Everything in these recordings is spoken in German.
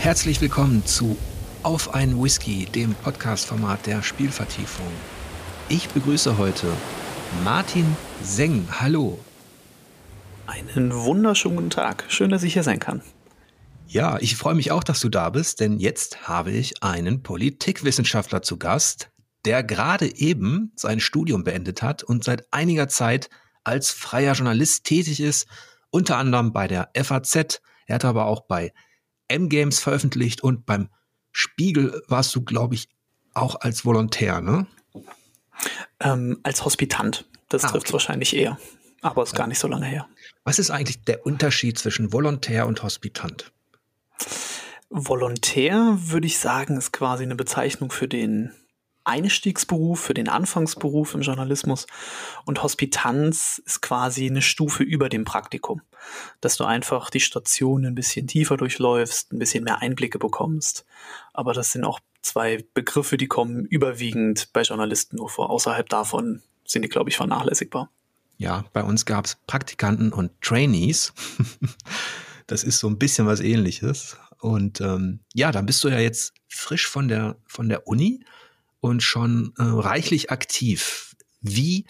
Herzlich willkommen zu Auf einen Whisky, dem Podcast-Format der Spielvertiefung. Ich begrüße heute Martin Seng. Hallo. Einen wunderschönen guten Tag. Schön, dass ich hier sein kann. Ja, ich freue mich auch, dass du da bist, denn jetzt habe ich einen Politikwissenschaftler zu Gast, der gerade eben sein Studium beendet hat und seit einiger Zeit als freier Journalist tätig ist, unter anderem bei der FAZ. Er hat aber auch bei M-Games veröffentlicht und beim Spiegel warst du, glaube ich, auch als Volontär, ne? Ähm, als Hospitant. Das ah, trifft okay. wahrscheinlich eher. Aber ist ja. gar nicht so lange her. Was ist eigentlich der Unterschied zwischen Volontär und Hospitant? Volontär, würde ich sagen, ist quasi eine Bezeichnung für den Einstiegsberuf, für den Anfangsberuf im Journalismus. Und Hospitanz ist quasi eine Stufe über dem Praktikum. Dass du einfach die Station ein bisschen tiefer durchläufst, ein bisschen mehr Einblicke bekommst. Aber das sind auch zwei Begriffe, die kommen überwiegend bei Journalisten nur vor. Außerhalb davon sind die, glaube ich, vernachlässigbar. Ja, bei uns gab es Praktikanten und Trainees. das ist so ein bisschen was ähnliches. Und ähm, ja, dann bist du ja jetzt frisch von der, von der Uni und schon äh, reichlich aktiv. Wie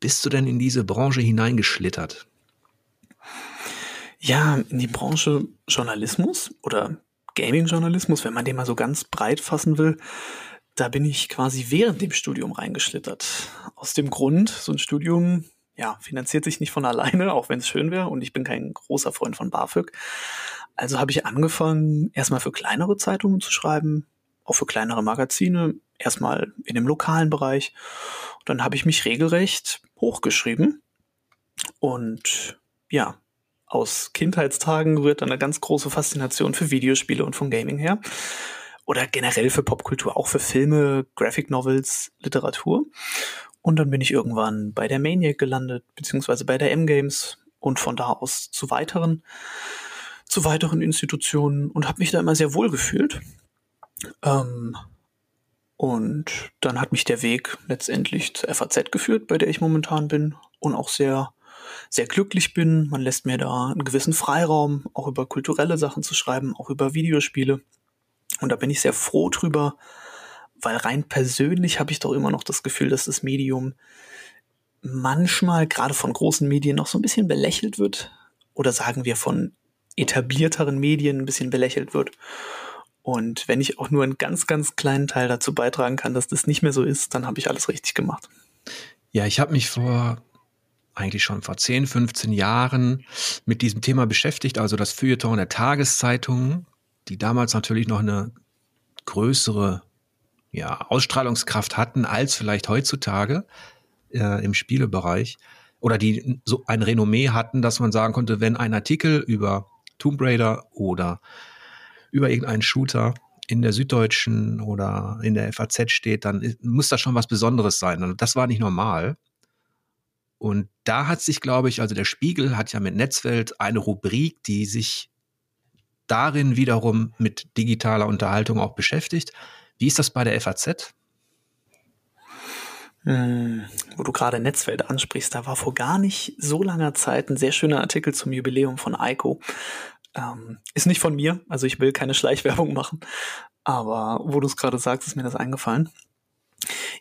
bist du denn in diese Branche hineingeschlittert? Ja, in die Branche Journalismus oder Gaming-Journalismus, wenn man den mal so ganz breit fassen will, da bin ich quasi während dem Studium reingeschlittert. Aus dem Grund, so ein Studium, ja, finanziert sich nicht von alleine, auch wenn es schön wäre und ich bin kein großer Freund von BAföG. Also habe ich angefangen, erstmal für kleinere Zeitungen zu schreiben, auch für kleinere Magazine, erstmal in dem lokalen Bereich. Und dann habe ich mich regelrecht hochgeschrieben. Und ja, aus Kindheitstagen rührt dann eine ganz große Faszination für Videospiele und von Gaming her. Oder generell für Popkultur, auch für Filme, Graphic Novels, Literatur. Und dann bin ich irgendwann bei der Maniac gelandet, beziehungsweise bei der M-Games und von da aus zu weiteren, zu weiteren Institutionen und habe mich da immer sehr wohl gefühlt. Ähm, und dann hat mich der Weg letztendlich zur FAZ geführt, bei der ich momentan bin und auch sehr, sehr glücklich bin. Man lässt mir da einen gewissen Freiraum, auch über kulturelle Sachen zu schreiben, auch über Videospiele. Und da bin ich sehr froh drüber, weil rein persönlich habe ich doch immer noch das Gefühl, dass das Medium manchmal gerade von großen Medien noch so ein bisschen belächelt wird oder sagen wir von etablierteren Medien ein bisschen belächelt wird. Und wenn ich auch nur einen ganz, ganz kleinen Teil dazu beitragen kann, dass das nicht mehr so ist, dann habe ich alles richtig gemacht. Ja, ich habe mich vor eigentlich schon vor 10, 15 Jahren mit diesem Thema beschäftigt, also das Feuilleton der Tageszeitungen, die damals natürlich noch eine größere ja, Ausstrahlungskraft hatten als vielleicht heutzutage äh, im Spielebereich oder die so ein Renommee hatten, dass man sagen konnte, wenn ein Artikel über Tomb Raider oder über irgendeinen Shooter in der Süddeutschen oder in der FAZ steht, dann muss das schon was Besonderes sein. Und das war nicht normal. Und da hat sich, glaube ich, also der Spiegel hat ja mit Netzwelt eine Rubrik, die sich darin wiederum mit digitaler Unterhaltung auch beschäftigt. Wie ist das bei der FAZ? Hm, wo du gerade Netzwelt ansprichst, da war vor gar nicht so langer Zeit ein sehr schöner Artikel zum Jubiläum von Eiko. Ähm, ist nicht von mir, also ich will keine Schleichwerbung machen, aber wo du es gerade sagst, ist mir das eingefallen.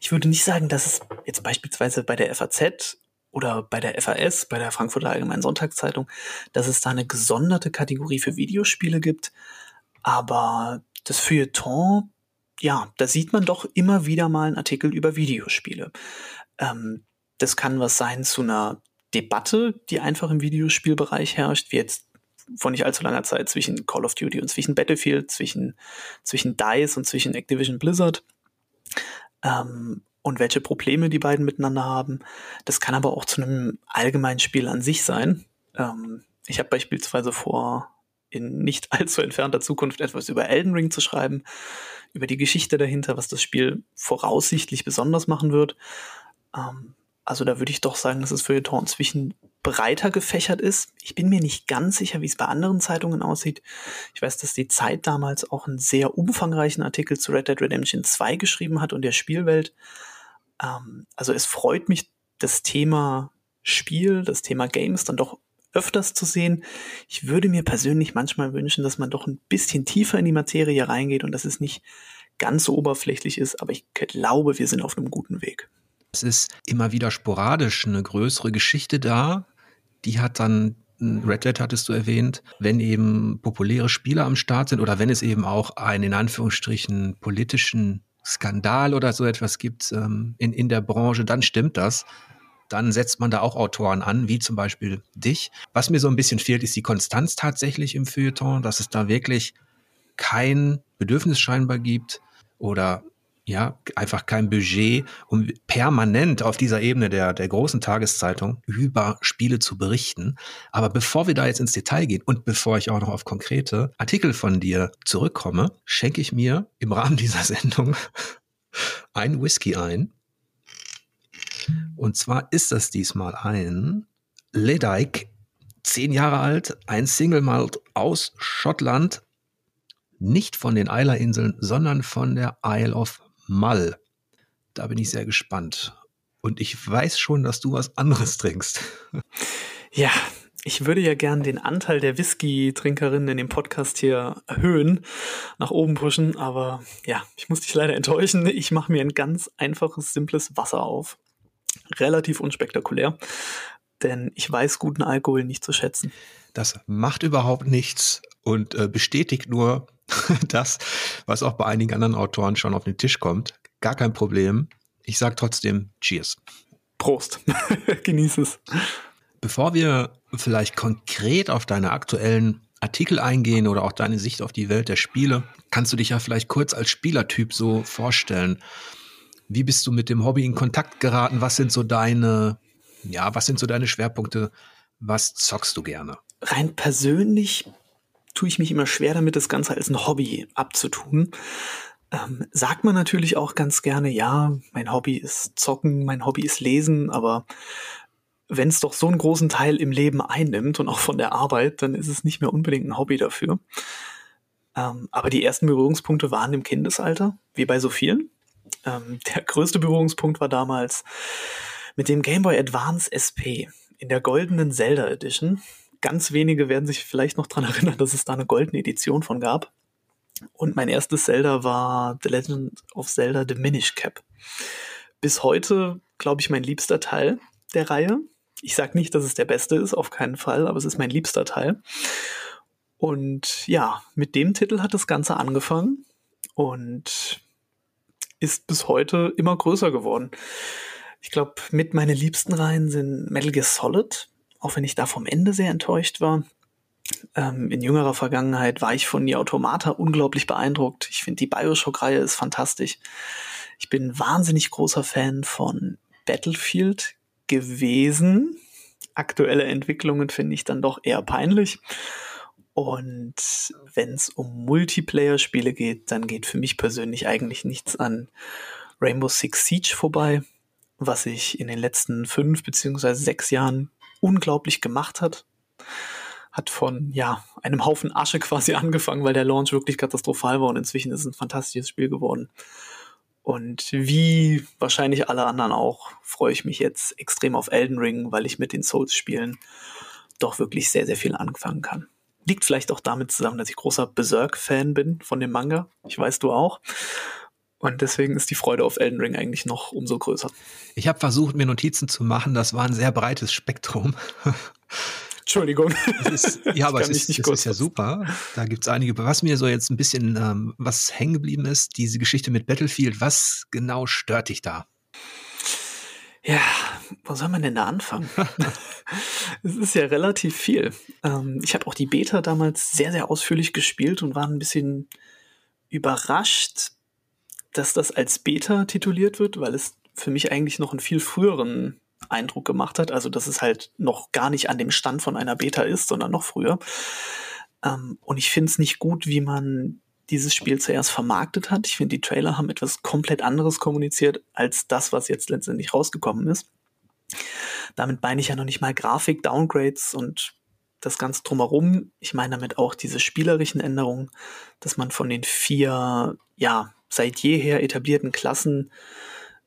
Ich würde nicht sagen, dass es jetzt beispielsweise bei der FAZ oder bei der FAS, bei der Frankfurter Allgemeinen Sonntagszeitung, dass es da eine gesonderte Kategorie für Videospiele gibt, aber das Feuilleton, ja, da sieht man doch immer wieder mal einen Artikel über Videospiele. Ähm, das kann was sein zu einer Debatte, die einfach im Videospielbereich herrscht, wie jetzt vor nicht allzu langer Zeit zwischen Call of Duty und zwischen Battlefield, zwischen, zwischen DICE und zwischen Activision Blizzard. Ähm, und welche Probleme die beiden miteinander haben. Das kann aber auch zu einem allgemeinen Spiel an sich sein. Ähm, ich habe beispielsweise vor, in nicht allzu entfernter Zukunft etwas über Elden Ring zu schreiben, über die Geschichte dahinter, was das Spiel voraussichtlich besonders machen wird. Ähm, also da würde ich doch sagen, dass das Feuilleton inzwischen breiter gefächert ist. Ich bin mir nicht ganz sicher, wie es bei anderen Zeitungen aussieht. Ich weiß, dass die Zeit damals auch einen sehr umfangreichen Artikel zu Red Dead Redemption 2 geschrieben hat und der Spielwelt. Ähm, also es freut mich, das Thema Spiel, das Thema Games dann doch öfters zu sehen. Ich würde mir persönlich manchmal wünschen, dass man doch ein bisschen tiefer in die Materie reingeht und dass es nicht ganz so oberflächlich ist, aber ich glaube, wir sind auf einem guten Weg. Es ist immer wieder sporadisch eine größere Geschichte da. Die hat dann Red Dead hattest du erwähnt, wenn eben populäre Spieler am Start sind oder wenn es eben auch einen in Anführungsstrichen politischen Skandal oder so etwas gibt ähm, in, in der Branche, dann stimmt das. Dann setzt man da auch Autoren an, wie zum Beispiel dich. Was mir so ein bisschen fehlt, ist die Konstanz tatsächlich im Feuilleton, dass es da wirklich kein Bedürfnis scheinbar gibt oder ja, einfach kein Budget, um permanent auf dieser Ebene der, der großen Tageszeitung über Spiele zu berichten. Aber bevor wir da jetzt ins Detail gehen und bevor ich auch noch auf konkrete Artikel von dir zurückkomme, schenke ich mir im Rahmen dieser Sendung ein Whisky ein. Und zwar ist das diesmal ein Ledyke, zehn Jahre alt, ein Single Malt aus Schottland, nicht von den Eiler-Inseln, sondern von der Isle of Mull. Da bin ich sehr gespannt. Und ich weiß schon, dass du was anderes trinkst. Ja, ich würde ja gern den Anteil der Whisky-Trinkerinnen in dem Podcast hier erhöhen, nach oben pushen, aber ja, ich muss dich leider enttäuschen. Ich mache mir ein ganz einfaches, simples Wasser auf. Relativ unspektakulär, denn ich weiß guten Alkohol nicht zu schätzen. Das macht überhaupt nichts und äh, bestätigt nur, das, was auch bei einigen anderen Autoren schon auf den Tisch kommt. Gar kein Problem. Ich sage trotzdem Cheers. Prost. Genieß es. Bevor wir vielleicht konkret auf deine aktuellen Artikel eingehen oder auch deine Sicht auf die Welt der Spiele, kannst du dich ja vielleicht kurz als Spielertyp so vorstellen. Wie bist du mit dem Hobby in Kontakt geraten? Was sind so deine, ja, was sind so deine Schwerpunkte? Was zockst du gerne? Rein persönlich tue ich mich immer schwer damit, das Ganze als ein Hobby abzutun. Ähm, sagt man natürlich auch ganz gerne, ja, mein Hobby ist Zocken, mein Hobby ist Lesen, aber wenn es doch so einen großen Teil im Leben einnimmt und auch von der Arbeit, dann ist es nicht mehr unbedingt ein Hobby dafür. Ähm, aber die ersten Berührungspunkte waren im Kindesalter, wie bei so vielen. Ähm, der größte Berührungspunkt war damals mit dem Game Boy Advance SP in der goldenen Zelda Edition ganz wenige werden sich vielleicht noch dran erinnern, dass es da eine goldene Edition von gab. Und mein erstes Zelda war The Legend of Zelda The Minish Cap. Bis heute, glaube ich, mein liebster Teil der Reihe. Ich sage nicht, dass es der beste ist, auf keinen Fall, aber es ist mein liebster Teil. Und ja, mit dem Titel hat das Ganze angefangen und ist bis heute immer größer geworden. Ich glaube, mit meinen liebsten Reihen sind Metal Gear Solid, auch wenn ich da vom Ende sehr enttäuscht war. Ähm, in jüngerer Vergangenheit war ich von die Automata unglaublich beeindruckt. Ich finde, die Bioshock-Reihe ist fantastisch. Ich bin wahnsinnig großer Fan von Battlefield gewesen. Aktuelle Entwicklungen finde ich dann doch eher peinlich. Und wenn es um Multiplayer-Spiele geht, dann geht für mich persönlich eigentlich nichts an Rainbow Six Siege vorbei, was ich in den letzten fünf beziehungsweise sechs Jahren unglaublich gemacht hat. Hat von, ja, einem Haufen Asche quasi angefangen, weil der Launch wirklich katastrophal war und inzwischen ist es ein fantastisches Spiel geworden. Und wie wahrscheinlich alle anderen auch, freue ich mich jetzt extrem auf Elden Ring, weil ich mit den Souls-Spielen doch wirklich sehr, sehr viel anfangen kann. Liegt vielleicht auch damit zusammen, dass ich großer Berserk-Fan bin von dem Manga. Ich weiß, du auch. Und deswegen ist die Freude auf Elden Ring eigentlich noch umso größer. Ich habe versucht, mir Notizen zu machen. Das war ein sehr breites Spektrum. Entschuldigung. Ist, ja, aber es, ist, es ist, ja super. Da gibt es einige. Was mir so jetzt ein bisschen, ähm, was hängen geblieben ist, diese Geschichte mit Battlefield, was genau stört dich da? Ja, wo soll man denn da anfangen? es ist ja relativ viel. Ähm, ich habe auch die Beta damals sehr, sehr ausführlich gespielt und war ein bisschen überrascht, dass das als Beta tituliert wird, weil es für mich eigentlich noch einen viel früheren Eindruck gemacht hat. Also, dass es halt noch gar nicht an dem Stand von einer Beta ist, sondern noch früher. Ähm, und ich finde es nicht gut, wie man dieses Spiel zuerst vermarktet hat. Ich finde, die Trailer haben etwas komplett anderes kommuniziert als das, was jetzt letztendlich rausgekommen ist. Damit meine ich ja noch nicht mal Grafik, Downgrades und das Ganze drumherum. Ich meine damit auch diese spielerischen Änderungen, dass man von den vier, ja, seit jeher etablierten Klassen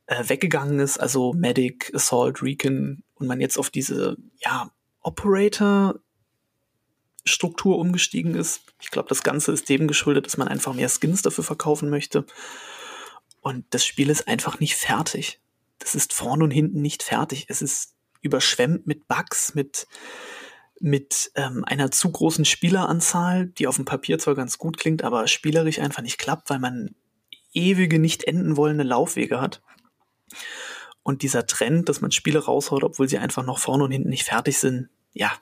äh, weggegangen ist, also Medic, Assault, Recon, und man jetzt auf diese, ja, Operator Struktur umgestiegen ist. Ich glaube, das Ganze ist dem geschuldet, dass man einfach mehr Skins dafür verkaufen möchte. Und das Spiel ist einfach nicht fertig. Das ist vorne und hinten nicht fertig. Es ist überschwemmt mit Bugs, mit, mit ähm, einer zu großen Spieleranzahl, die auf dem Papier zwar ganz gut klingt, aber spielerisch einfach nicht klappt, weil man ewige, nicht enden wollende Laufwege hat. Und dieser Trend, dass man Spiele raushaut, obwohl sie einfach noch vorne und hinten nicht fertig sind, ja,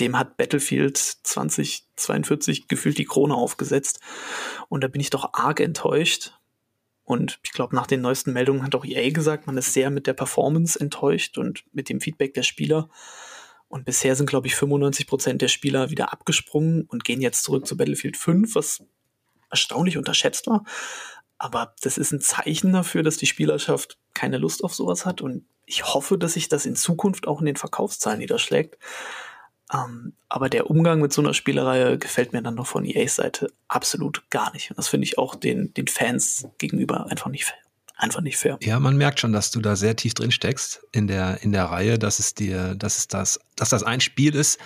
dem hat Battlefield 2042 gefühlt die Krone aufgesetzt. Und da bin ich doch arg enttäuscht. Und ich glaube, nach den neuesten Meldungen hat auch EA gesagt, man ist sehr mit der Performance enttäuscht und mit dem Feedback der Spieler. Und bisher sind, glaube ich, 95 Prozent der Spieler wieder abgesprungen und gehen jetzt zurück zu Battlefield 5, was erstaunlich unterschätzt war. Aber das ist ein Zeichen dafür, dass die Spielerschaft keine Lust auf sowas hat. Und ich hoffe, dass sich das in Zukunft auch in den Verkaufszahlen niederschlägt. Ähm, aber der Umgang mit so einer Spielereihe gefällt mir dann noch von EAs Seite absolut gar nicht. Und das finde ich auch den, den Fans gegenüber einfach nicht fair. Einfach nicht fair. Ja, man merkt schon, dass du da sehr tief drin steckst in der, in der Reihe, dass es dir, dass es das, dass das ein Spiel ist,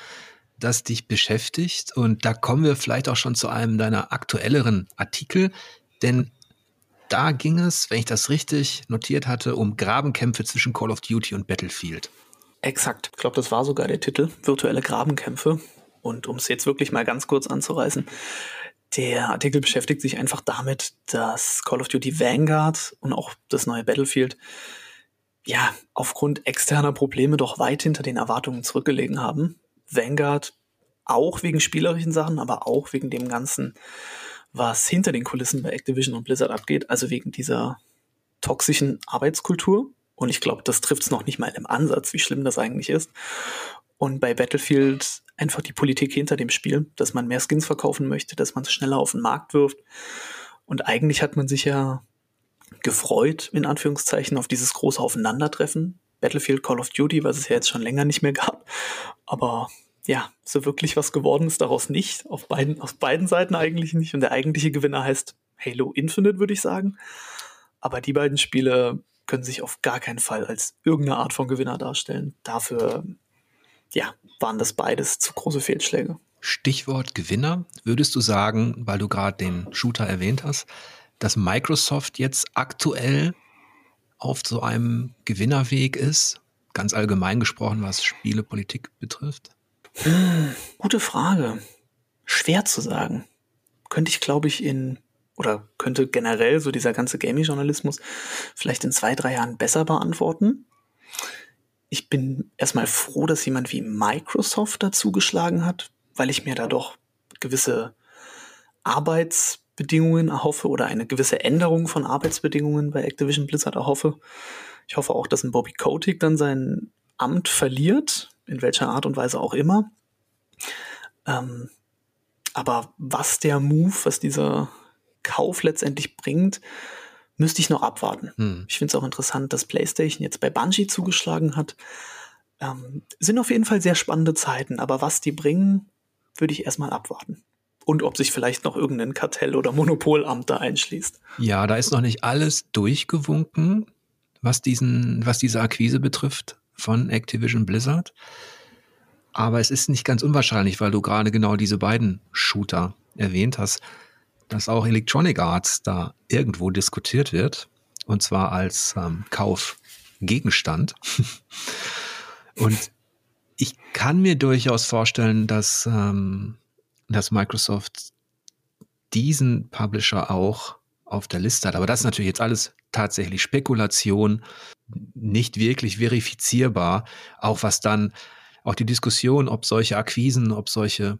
das dich beschäftigt. Und da kommen wir vielleicht auch schon zu einem deiner aktuelleren Artikel, denn da ging es, wenn ich das richtig notiert hatte, um Grabenkämpfe zwischen Call of Duty und Battlefield. Exakt. Ich glaube, das war sogar der Titel. Virtuelle Grabenkämpfe. Und um es jetzt wirklich mal ganz kurz anzureißen, der Artikel beschäftigt sich einfach damit, dass Call of Duty Vanguard und auch das neue Battlefield ja aufgrund externer Probleme doch weit hinter den Erwartungen zurückgelegen haben. Vanguard auch wegen spielerischen Sachen, aber auch wegen dem ganzen, was hinter den Kulissen bei Activision und Blizzard abgeht, also wegen dieser toxischen Arbeitskultur, und ich glaube, das trifft es noch nicht mal im Ansatz, wie schlimm das eigentlich ist. Und bei Battlefield einfach die Politik hinter dem Spiel, dass man mehr Skins verkaufen möchte, dass man es schneller auf den Markt wirft. Und eigentlich hat man sich ja gefreut, in Anführungszeichen, auf dieses große Aufeinandertreffen. Battlefield Call of Duty, was es ja jetzt schon länger nicht mehr gab. Aber ja, so wirklich was geworden ist daraus nicht. Auf beiden, auf beiden Seiten eigentlich nicht. Und der eigentliche Gewinner heißt Halo Infinite, würde ich sagen. Aber die beiden Spiele können sich auf gar keinen Fall als irgendeine Art von Gewinner darstellen. Dafür, ja, waren das beides zu große Fehlschläge. Stichwort Gewinner, würdest du sagen, weil du gerade den Shooter erwähnt hast, dass Microsoft jetzt aktuell auf so einem Gewinnerweg ist, ganz allgemein gesprochen, was Spielepolitik betrifft? Hm, gute Frage. Schwer zu sagen. Könnte ich, glaube ich, in oder könnte generell so dieser ganze Gaming-Journalismus vielleicht in zwei, drei Jahren besser beantworten. Ich bin erstmal froh, dass jemand wie Microsoft dazu geschlagen hat, weil ich mir da doch gewisse Arbeitsbedingungen erhoffe oder eine gewisse Änderung von Arbeitsbedingungen bei Activision Blizzard erhoffe. Ich hoffe auch, dass ein Bobby Kotick dann sein Amt verliert, in welcher Art und Weise auch immer. Ähm, aber was der Move, was dieser Kauf letztendlich bringt, müsste ich noch abwarten. Hm. Ich finde es auch interessant, dass PlayStation jetzt bei Bungie zugeschlagen hat. Ähm, sind auf jeden Fall sehr spannende Zeiten, aber was die bringen, würde ich erstmal abwarten. Und ob sich vielleicht noch irgendein Kartell oder Monopolamt da einschließt. Ja, da ist noch nicht alles durchgewunken, was diesen, was diese Akquise betrifft von Activision Blizzard. Aber es ist nicht ganz unwahrscheinlich, weil du gerade genau diese beiden Shooter erwähnt hast dass auch Electronic Arts da irgendwo diskutiert wird, und zwar als ähm, Kaufgegenstand. und ich kann mir durchaus vorstellen, dass, ähm, dass Microsoft diesen Publisher auch auf der Liste hat. Aber das ist natürlich jetzt alles tatsächlich Spekulation, nicht wirklich verifizierbar. Auch was dann, auch die Diskussion, ob solche Akquisen, ob solche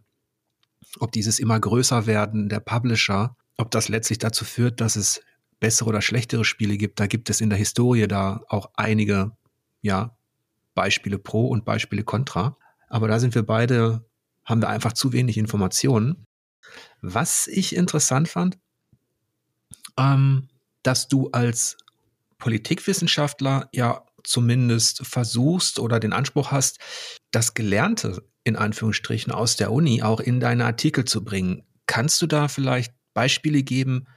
ob dieses immer größer werden der Publisher, ob das letztlich dazu führt, dass es bessere oder schlechtere Spiele gibt. Da gibt es in der Historie da auch einige, ja, Beispiele pro und Beispiele contra. Aber da sind wir beide, haben wir einfach zu wenig Informationen. Was ich interessant fand, ähm, dass du als Politikwissenschaftler ja zumindest versuchst oder den Anspruch hast, das Gelernte in Anführungsstrichen aus der Uni auch in deine Artikel zu bringen. Kannst du da vielleicht Beispiele geben,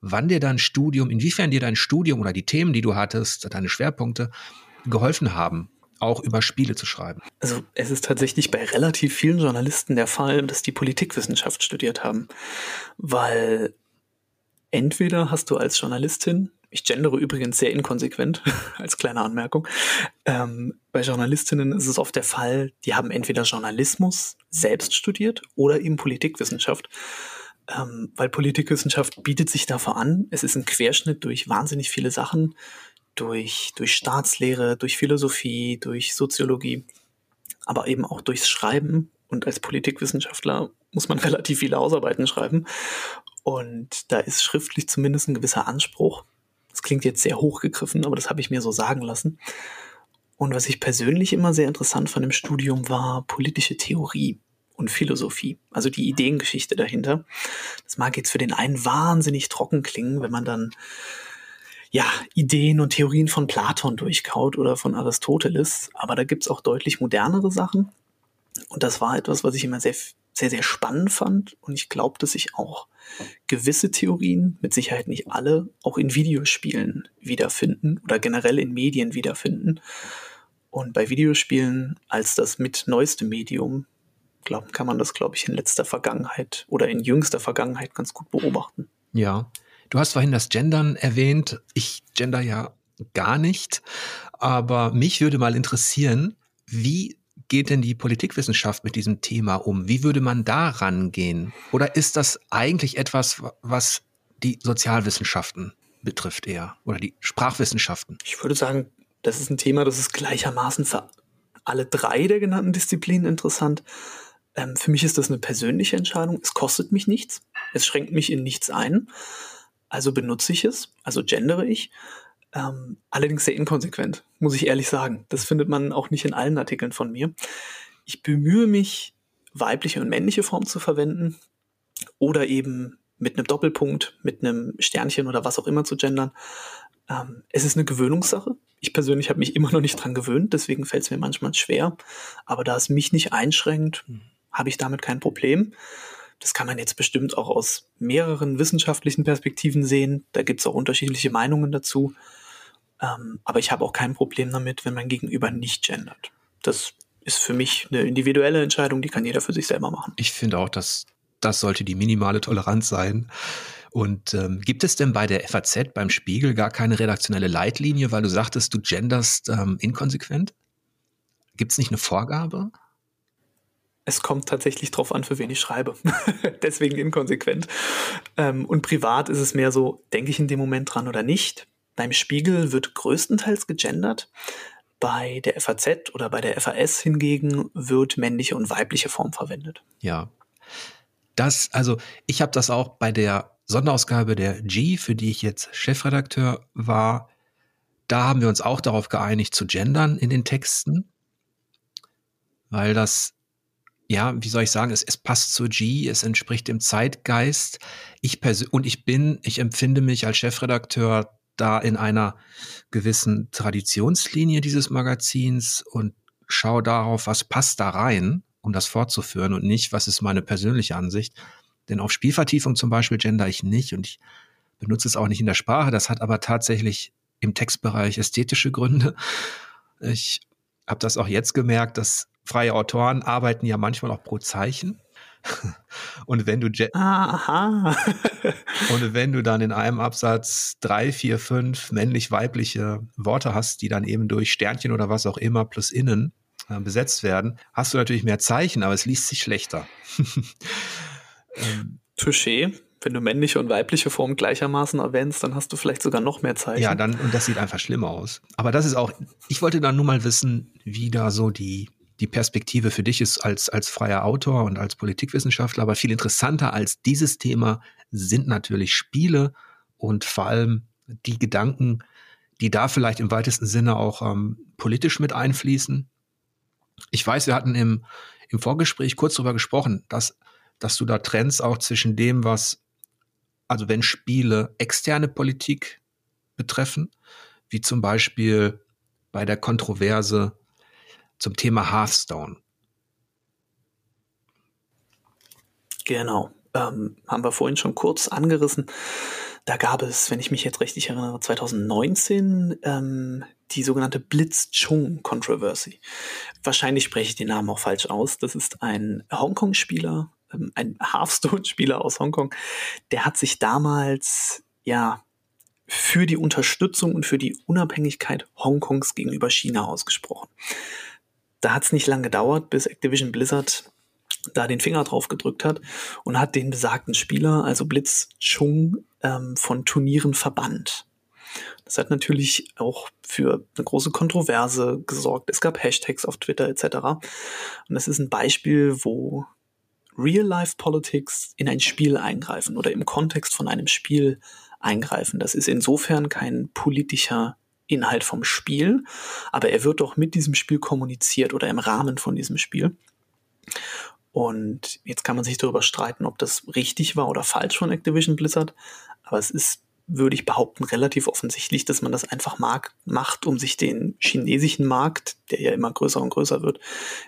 wann dir dein Studium, inwiefern dir dein Studium oder die Themen, die du hattest, deine Schwerpunkte geholfen haben, auch über Spiele zu schreiben? Also es ist tatsächlich bei relativ vielen Journalisten der Fall, dass die Politikwissenschaft studiert haben, weil entweder hast du als Journalistin, ich gendere übrigens sehr inkonsequent, als kleine Anmerkung, ähm, bei Journalistinnen ist es oft der Fall, die haben entweder Journalismus selbst studiert oder eben Politikwissenschaft. Ähm, weil Politikwissenschaft bietet sich dafür an. Es ist ein Querschnitt durch wahnsinnig viele Sachen, durch, durch Staatslehre, durch Philosophie, durch Soziologie, aber eben auch durchs Schreiben. Und als Politikwissenschaftler muss man relativ viele Hausarbeiten schreiben. Und da ist schriftlich zumindest ein gewisser Anspruch. Das klingt jetzt sehr hochgegriffen, aber das habe ich mir so sagen lassen. Und was ich persönlich immer sehr interessant fand im Studium war politische Theorie und Philosophie, also die Ideengeschichte dahinter. Das mag jetzt für den einen wahnsinnig trocken klingen, wenn man dann ja, Ideen und Theorien von Platon durchkaut oder von Aristoteles, aber da gibt's auch deutlich modernere Sachen. Und das war etwas, was ich immer sehr, sehr, sehr spannend fand. Und ich glaube, dass ich auch gewisse Theorien, mit Sicherheit nicht alle, auch in Videospielen wiederfinden oder generell in Medien wiederfinden. Und bei Videospielen als das mit neueste Medium, glaub, kann man das, glaube ich, in letzter Vergangenheit oder in jüngster Vergangenheit ganz gut beobachten. Ja, Du hast vorhin das Gendern erwähnt. Ich gender ja gar nicht. Aber mich würde mal interessieren, wie geht denn die Politikwissenschaft mit diesem Thema um? Wie würde man da rangehen? Oder ist das eigentlich etwas, was die Sozialwissenschaften betrifft eher? Oder die Sprachwissenschaften? Ich würde sagen, das ist ein Thema, das ist gleichermaßen für alle drei der genannten Disziplinen interessant. Ähm, für mich ist das eine persönliche Entscheidung. Es kostet mich nichts. Es schränkt mich in nichts ein. Also benutze ich es, also gendere ich. Ähm, allerdings sehr inkonsequent, muss ich ehrlich sagen. Das findet man auch nicht in allen Artikeln von mir. Ich bemühe mich, weibliche und männliche Form zu verwenden oder eben mit einem Doppelpunkt, mit einem Sternchen oder was auch immer zu gendern. Ähm, es ist eine Gewöhnungssache. Ich persönlich habe mich immer noch nicht dran gewöhnt, deswegen fällt es mir manchmal schwer. Aber da es mich nicht einschränkt, hm. habe ich damit kein Problem. Das kann man jetzt bestimmt auch aus mehreren wissenschaftlichen Perspektiven sehen. Da gibt es auch unterschiedliche Meinungen dazu. Ähm, aber ich habe auch kein Problem damit, wenn mein Gegenüber nicht gendert. Das ist für mich eine individuelle Entscheidung, die kann jeder für sich selber machen. Ich finde auch, dass das sollte die minimale Toleranz sein. Und ähm, gibt es denn bei der FAZ, beim Spiegel, gar keine redaktionelle Leitlinie, weil du sagtest, du genderst ähm, inkonsequent? Gibt es nicht eine Vorgabe? es kommt tatsächlich drauf an, für wen ich schreibe. Deswegen inkonsequent. Ähm, und privat ist es mehr so, denke ich in dem Moment dran oder nicht. Beim Spiegel wird größtenteils gegendert. Bei der FAZ oder bei der FAS hingegen wird männliche und weibliche Form verwendet. Ja. Das, also ich habe das auch bei der Sonderausgabe der G, für die ich jetzt Chefredakteur war, da haben wir uns auch darauf geeinigt zu gendern in den Texten, weil das ja, wie soll ich sagen, es, es passt zu G, es entspricht dem Zeitgeist. Ich und ich bin, ich empfinde mich als Chefredakteur da in einer gewissen Traditionslinie dieses Magazins und schaue darauf, was passt da rein, um das fortzuführen und nicht, was ist meine persönliche Ansicht. Denn auf Spielvertiefung zum Beispiel gender ich nicht und ich benutze es auch nicht in der Sprache. Das hat aber tatsächlich im Textbereich ästhetische Gründe. Ich habe das auch jetzt gemerkt, dass freie Autoren arbeiten ja manchmal auch pro Zeichen. Und wenn du Aha. und wenn du dann in einem Absatz drei, vier, fünf männlich-weibliche Worte hast, die dann eben durch Sternchen oder was auch immer plus innen äh, besetzt werden, hast du natürlich mehr Zeichen, aber es liest sich schlechter. ähm, Touché. Wenn du männliche und weibliche Formen gleichermaßen erwähnst, dann hast du vielleicht sogar noch mehr Zeichen. Ja, dann, und das sieht einfach schlimm aus. Aber das ist auch, ich wollte dann nur mal wissen, wie da so die die Perspektive für dich ist als, als freier Autor und als Politikwissenschaftler, aber viel interessanter als dieses Thema sind natürlich Spiele und vor allem die Gedanken, die da vielleicht im weitesten Sinne auch ähm, politisch mit einfließen. Ich weiß, wir hatten im, im Vorgespräch kurz darüber gesprochen, dass, dass du da trennst auch zwischen dem, was, also wenn Spiele externe Politik betreffen, wie zum Beispiel bei der Kontroverse zum Thema Hearthstone. Genau. ähm, haben wir vorhin schon kurz angerissen. Da gab es, wenn ich mich jetzt richtig erinnere, 2019 ähm, die sogenannte Blitz-Chung-Controversy. Wahrscheinlich spreche ich den Namen auch falsch aus. Das ist ein Hongkong-Spieler, ähm, ein Hearthstone-Spieler aus Hongkong. Der hat sich damals, ja, für die Unterstützung und für die Unabhängigkeit Hongkongs gegenüber China ausgesprochen. Da hat es nicht lange gedauert, bis Activision Blizzard da den Finger drauf gedrückt hat und hat den besagten Spieler, also Blitz Chung, ähm, von Turnieren verbannt. Das hat natürlich auch für eine große Kontroverse gesorgt. Es gab Hashtags auf Twitter etc. Und das ist ein Beispiel, wo Real-Life-Politics in ein Spiel eingreifen oder im Kontext von einem Spiel eingreifen. Das ist insofern kein politischer Inhalt vom Spiel, aber er wird doch mit diesem Spiel kommuniziert oder im Rahmen von diesem Spiel. Und jetzt kann man sich darüber streiten, ob das richtig war oder falsch von Activision Blizzard. Aber es ist, würde ich behaupten, relativ offensichtlich, dass man das einfach mag, macht, um sich den chinesischen Markt, der ja immer größer und größer wird,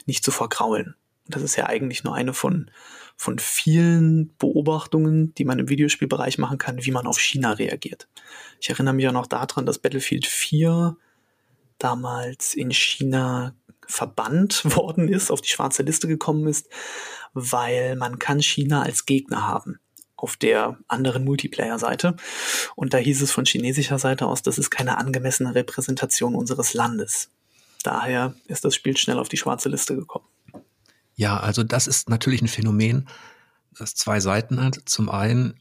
nicht zu vergraulen. Und das ist ja eigentlich nur eine von, von vielen Beobachtungen, die man im Videospielbereich machen kann, wie man auf China reagiert. Ich erinnere mich auch noch daran, dass Battlefield 4 damals in China verbannt worden ist, auf die schwarze Liste gekommen ist, weil man kann China als Gegner haben auf der anderen Multiplayer-Seite. Und da hieß es von chinesischer Seite aus, das ist keine angemessene Repräsentation unseres Landes. Daher ist das Spiel schnell auf die schwarze Liste gekommen. Ja, also das ist natürlich ein Phänomen, das zwei Seiten hat. Zum einen,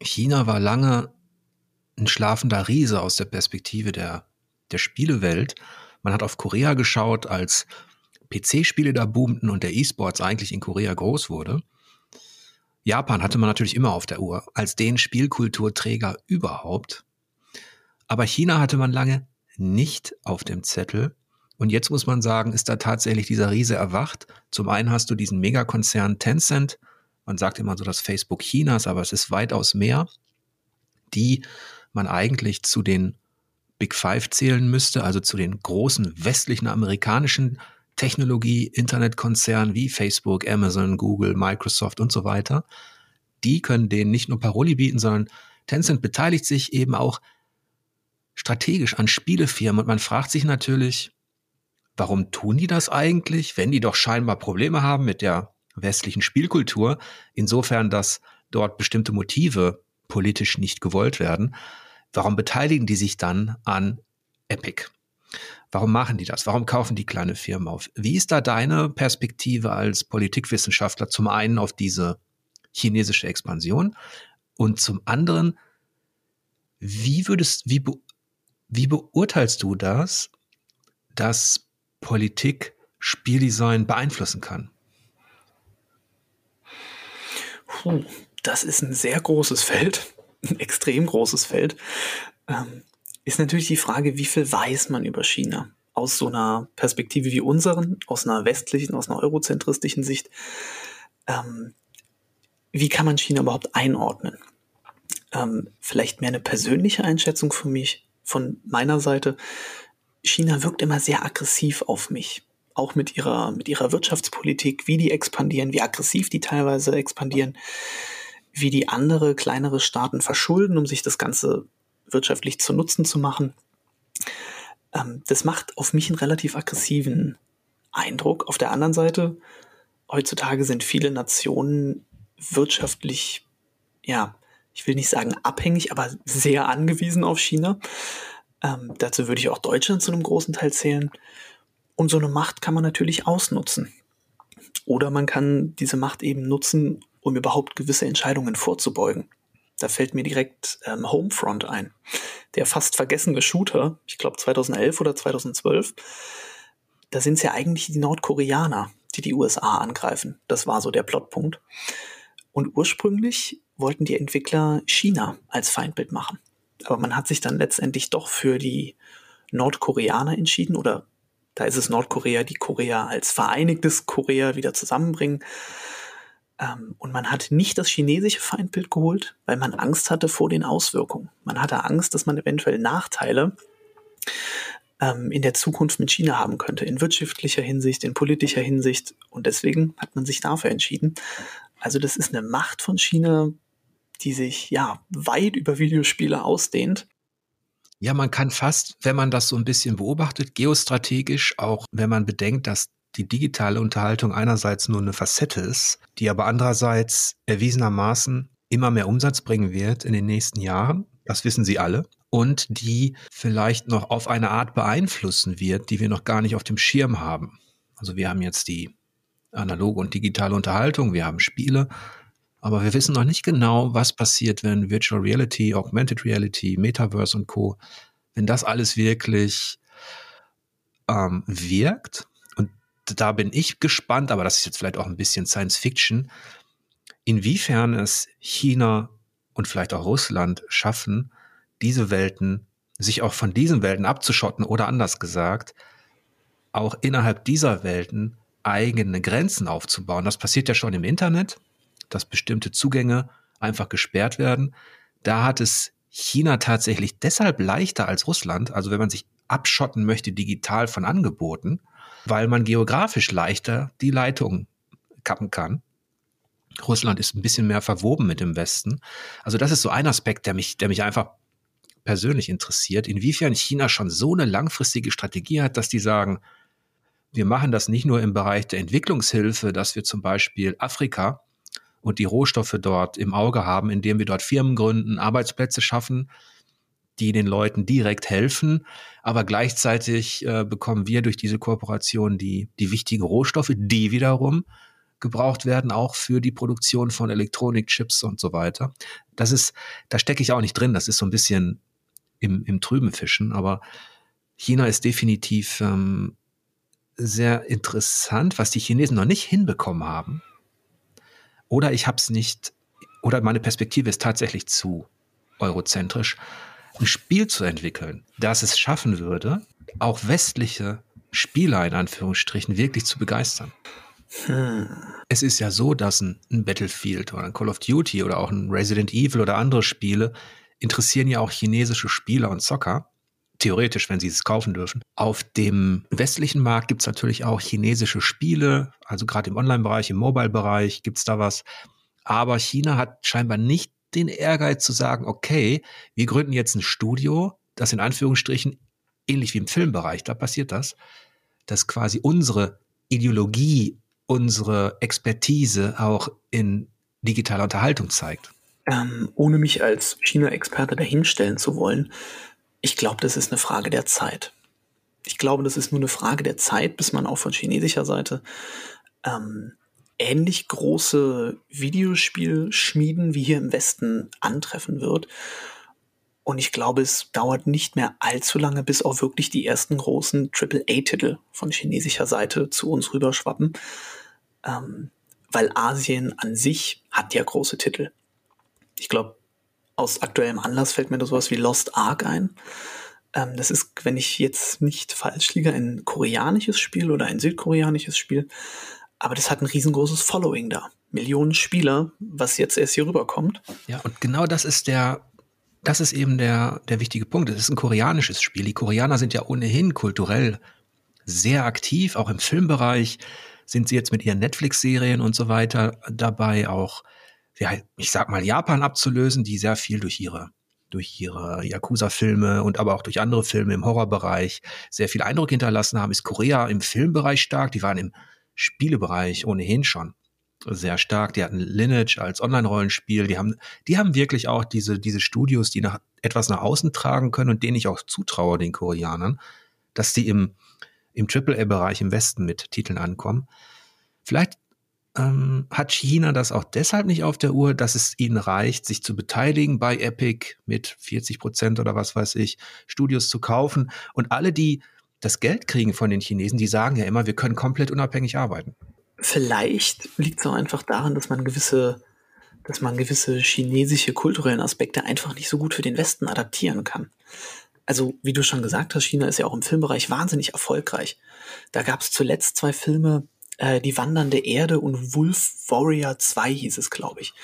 China war lange ein schlafender Riese aus der Perspektive der, der Spielewelt. Man hat auf Korea geschaut, als PC-Spiele da boomten und der E-Sports eigentlich in Korea groß wurde. Japan hatte man natürlich immer auf der Uhr, als den Spielkulturträger überhaupt. Aber China hatte man lange nicht auf dem Zettel. Und jetzt muss man sagen, ist da tatsächlich dieser Riese erwacht. Zum einen hast du diesen Megakonzern Tencent. Man sagt immer so das Facebook Chinas, aber es ist weitaus mehr, die man eigentlich zu den Big Five zählen müsste, also zu den großen westlichen amerikanischen Technologie, Internetkonzernen wie Facebook, Amazon, Google, Microsoft und so weiter, die können denen nicht nur Paroli bieten, sondern Tencent beteiligt sich eben auch strategisch an Spielefirmen und man fragt sich natürlich, warum tun die das eigentlich, wenn die doch scheinbar Probleme haben mit der westlichen Spielkultur, insofern, dass dort bestimmte Motive politisch nicht gewollt werden. Warum beteiligen die sich dann an Epic? Warum machen die das? Warum kaufen die kleine Firmen auf? Wie ist da deine Perspektive als Politikwissenschaftler zum einen auf diese chinesische Expansion und zum anderen, wie würdest, wie, be, wie beurteilst du das, dass Politik Spieldesign beeinflussen kann? Puh, das ist ein sehr großes Feld ein extrem großes Feld, ähm, ist natürlich die Frage, wie viel weiß man über China? Aus so einer Perspektive wie unseren, aus einer westlichen, aus einer eurozentristischen Sicht. Ähm, wie kann man China überhaupt einordnen? Ähm, vielleicht mehr eine persönliche Einschätzung für mich, von meiner Seite. China wirkt immer sehr aggressiv auf mich. Auch mit ihrer, mit ihrer Wirtschaftspolitik, wie die expandieren, wie aggressiv die teilweise expandieren wie die andere kleinere Staaten verschulden, um sich das Ganze wirtschaftlich zu Nutzen zu machen. Ähm, das macht auf mich einen relativ aggressiven Eindruck. Auf der anderen Seite, heutzutage sind viele Nationen wirtschaftlich, ja, ich will nicht sagen abhängig, aber sehr angewiesen auf China. Ähm, dazu würde ich auch Deutschland zu einem großen Teil zählen. Und so eine Macht kann man natürlich ausnutzen. Oder man kann diese Macht eben nutzen, um überhaupt gewisse Entscheidungen vorzubeugen. Da fällt mir direkt ähm, Homefront ein. Der fast vergessene Shooter, ich glaube 2011 oder 2012, da sind es ja eigentlich die Nordkoreaner, die die USA angreifen. Das war so der Plotpunkt. Und ursprünglich wollten die Entwickler China als Feindbild machen. Aber man hat sich dann letztendlich doch für die Nordkoreaner entschieden oder da ist es Nordkorea, die Korea als vereinigtes Korea wieder zusammenbringen. Ähm, und man hat nicht das chinesische Feindbild geholt, weil man Angst hatte vor den Auswirkungen. Man hatte Angst, dass man eventuell Nachteile ähm, in der Zukunft mit China haben könnte, in wirtschaftlicher Hinsicht, in politischer Hinsicht. Und deswegen hat man sich dafür entschieden. Also das ist eine Macht von China, die sich ja weit über Videospiele ausdehnt. Ja, man kann fast, wenn man das so ein bisschen beobachtet, geostrategisch, auch wenn man bedenkt, dass die digitale Unterhaltung einerseits nur eine Facette ist, die aber andererseits erwiesenermaßen immer mehr Umsatz bringen wird in den nächsten Jahren. Das wissen Sie alle. Und die vielleicht noch auf eine Art beeinflussen wird, die wir noch gar nicht auf dem Schirm haben. Also wir haben jetzt die analoge und digitale Unterhaltung, wir haben Spiele, aber wir wissen noch nicht genau, was passiert, wenn Virtual Reality, Augmented Reality, Metaverse und Co., wenn das alles wirklich ähm, wirkt. Und da bin ich gespannt, aber das ist jetzt vielleicht auch ein bisschen Science Fiction, inwiefern es China und vielleicht auch Russland schaffen, diese Welten, sich auch von diesen Welten abzuschotten oder anders gesagt, auch innerhalb dieser Welten eigene Grenzen aufzubauen. Das passiert ja schon im Internet, dass bestimmte Zugänge einfach gesperrt werden. Da hat es China tatsächlich deshalb leichter als Russland, also wenn man sich abschotten möchte digital von Angeboten, weil man geografisch leichter die Leitung kappen kann. Russland ist ein bisschen mehr verwoben mit dem Westen. Also das ist so ein Aspekt, der mich, der mich einfach persönlich interessiert, inwiefern China schon so eine langfristige Strategie hat, dass die sagen, wir machen das nicht nur im Bereich der Entwicklungshilfe, dass wir zum Beispiel Afrika und die Rohstoffe dort im Auge haben, indem wir dort Firmen gründen, Arbeitsplätze schaffen, die den Leuten direkt helfen, aber gleichzeitig äh, bekommen wir durch diese Kooperation die, die wichtigen Rohstoffe, die wiederum gebraucht werden, auch für die Produktion von Elektronikchips und so weiter. Das ist, da stecke ich auch nicht drin. Das ist so ein bisschen im, im Trüben fischen, aber China ist definitiv ähm, sehr interessant, was die Chinesen noch nicht hinbekommen haben. Oder ich habe es nicht, oder meine Perspektive ist tatsächlich zu eurozentrisch, ein Spiel zu entwickeln, das es schaffen würde, auch westliche Spieler in Anführungsstrichen wirklich zu begeistern. Hm. Es ist ja so, dass ein, ein, Battlefield oder ein Call of Duty oder auch ein Resident Evil oder andere Spiele interessieren ja auch chinesische Spieler und Zocker. Theoretisch, wenn sie es kaufen dürfen. Auf dem westlichen Markt gibt es natürlich auch chinesische Spiele, also gerade im Online-Bereich, im Mobile-Bereich gibt es da was. Aber China hat scheinbar nicht den Ehrgeiz zu sagen, okay, wir gründen jetzt ein Studio, das in Anführungsstrichen, ähnlich wie im Filmbereich, da passiert das, dass quasi unsere Ideologie unsere Expertise auch in digitaler Unterhaltung zeigt. Ähm, ohne mich als China-Experte dahinstellen zu wollen, ich glaube, das ist eine Frage der Zeit. Ich glaube, das ist nur eine Frage der Zeit, bis man auch von chinesischer Seite ähm, ähnlich große Videospielschmieden wie hier im Westen antreffen wird. Und ich glaube, es dauert nicht mehr allzu lange, bis auch wirklich die ersten großen AAA-Titel von chinesischer Seite zu uns rüberschwappen. Ähm, weil Asien an sich hat ja große Titel. Ich glaube, aus aktuellem Anlass fällt mir da sowas wie Lost Ark ein. Ähm, das ist, wenn ich jetzt nicht falsch liege, ein koreanisches Spiel oder ein südkoreanisches Spiel. Aber das hat ein riesengroßes Following da. Millionen Spieler, was jetzt erst hier rüberkommt. Ja, und genau das ist der das ist eben der, der wichtige Punkt. Es ist ein koreanisches Spiel. Die Koreaner sind ja ohnehin kulturell sehr aktiv, auch im Filmbereich sind sie jetzt mit ihren Netflix-Serien und so weiter dabei, auch, ja, ich sag mal, Japan abzulösen, die sehr viel durch ihre durch ihre Yakuza-Filme und aber auch durch andere Filme im Horrorbereich sehr viel Eindruck hinterlassen haben, ist Korea im Filmbereich stark. Die waren im Spielebereich ohnehin schon sehr stark. Die hatten Lineage als Online-Rollenspiel. Die haben, die haben wirklich auch diese, diese Studios, die nach, etwas nach außen tragen können und denen ich auch zutraue, den Koreanern, dass die im, im AAA-Bereich im Westen mit Titeln ankommen. Vielleicht ähm, hat China das auch deshalb nicht auf der Uhr, dass es ihnen reicht, sich zu beteiligen bei Epic mit 40 Prozent oder was weiß ich, Studios zu kaufen. Und alle, die das Geld kriegen von den Chinesen, die sagen ja immer, wir können komplett unabhängig arbeiten. Vielleicht liegt es auch einfach daran, dass man gewisse, dass man gewisse chinesische kulturellen Aspekte einfach nicht so gut für den Westen adaptieren kann. Also, wie du schon gesagt hast, China ist ja auch im Filmbereich wahnsinnig erfolgreich. Da gab es zuletzt zwei Filme, äh, Die wandernde Erde und Wolf Warrior 2 hieß es, glaube ich.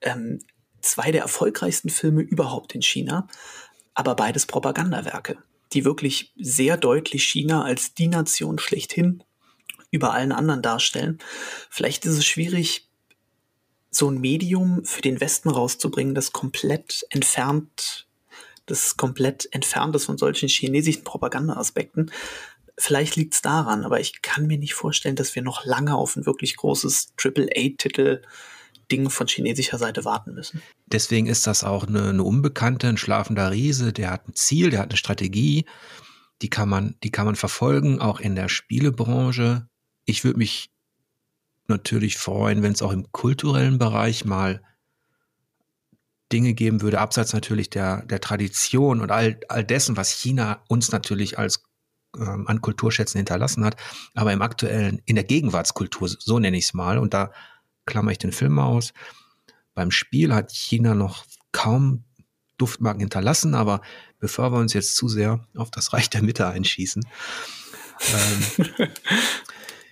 Ähm, zwei der erfolgreichsten Filme überhaupt in China, aber beides Propagandawerke, die wirklich sehr deutlich China als die Nation schlechthin über allen anderen darstellen. Vielleicht ist es schwierig, so ein Medium für den Westen rauszubringen, das komplett entfernt, das komplett entfernt ist von solchen chinesischen Propaganda-Aspekten. Vielleicht liegt es daran, aber ich kann mir nicht vorstellen, dass wir noch lange auf ein wirklich großes Triple-A-Titel Ding von chinesischer Seite warten müssen. Deswegen ist das auch eine, eine Unbekannte, ein schlafender Riese, der hat ein Ziel, der hat eine Strategie, die kann man, die kann man verfolgen, auch in der Spielebranche. Ich würde mich natürlich freuen, wenn es auch im kulturellen Bereich mal Dinge geben würde, abseits natürlich der, der Tradition und all, all dessen, was China uns natürlich als ähm, an Kulturschätzen hinterlassen hat, aber im aktuellen, in der Gegenwartskultur, so nenne ich es mal, und da klammer ich den Film aus. Beim Spiel hat China noch kaum Duftmarken hinterlassen, aber bevor wir uns jetzt zu sehr auf das Reich der Mitte einschießen, ähm,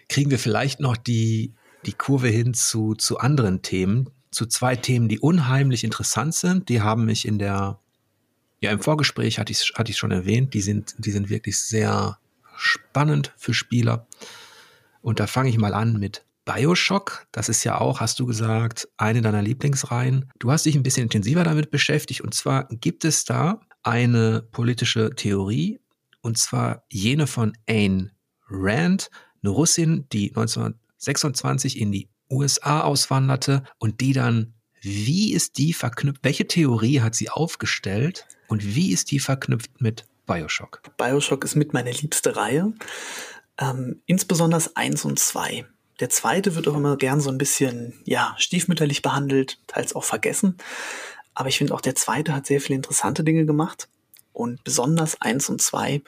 kriegen wir vielleicht noch die, die Kurve hin zu, zu anderen Themen, zu zwei Themen, die unheimlich interessant sind. Die haben mich in der, ja, im Vorgespräch hatte ich, hatte schon erwähnt, die sind, die sind wirklich sehr spannend für Spieler. Und da fange ich mal an mit Bioshock. Das ist ja auch, hast du gesagt, eine deiner Lieblingsreihen. Du hast dich ein bisschen intensiver damit beschäftigt. Und zwar gibt es da eine politische Theorie, und zwar jene von Ayn Rand, eine Russin, die 1926 in die USA auswanderte und die dann, wie ist die verknüpft, welche Theorie hat sie aufgestellt und wie ist die verknüpft mit Bioshock? Bioshock ist mit meine liebste Reihe, ähm, insbesondere eins und zwei. Der zweite wird auch immer gern so ein bisschen, ja, stiefmütterlich behandelt, teils auch vergessen. Aber ich finde auch der zweite hat sehr viele interessante Dinge gemacht. Und besonders eins und zwei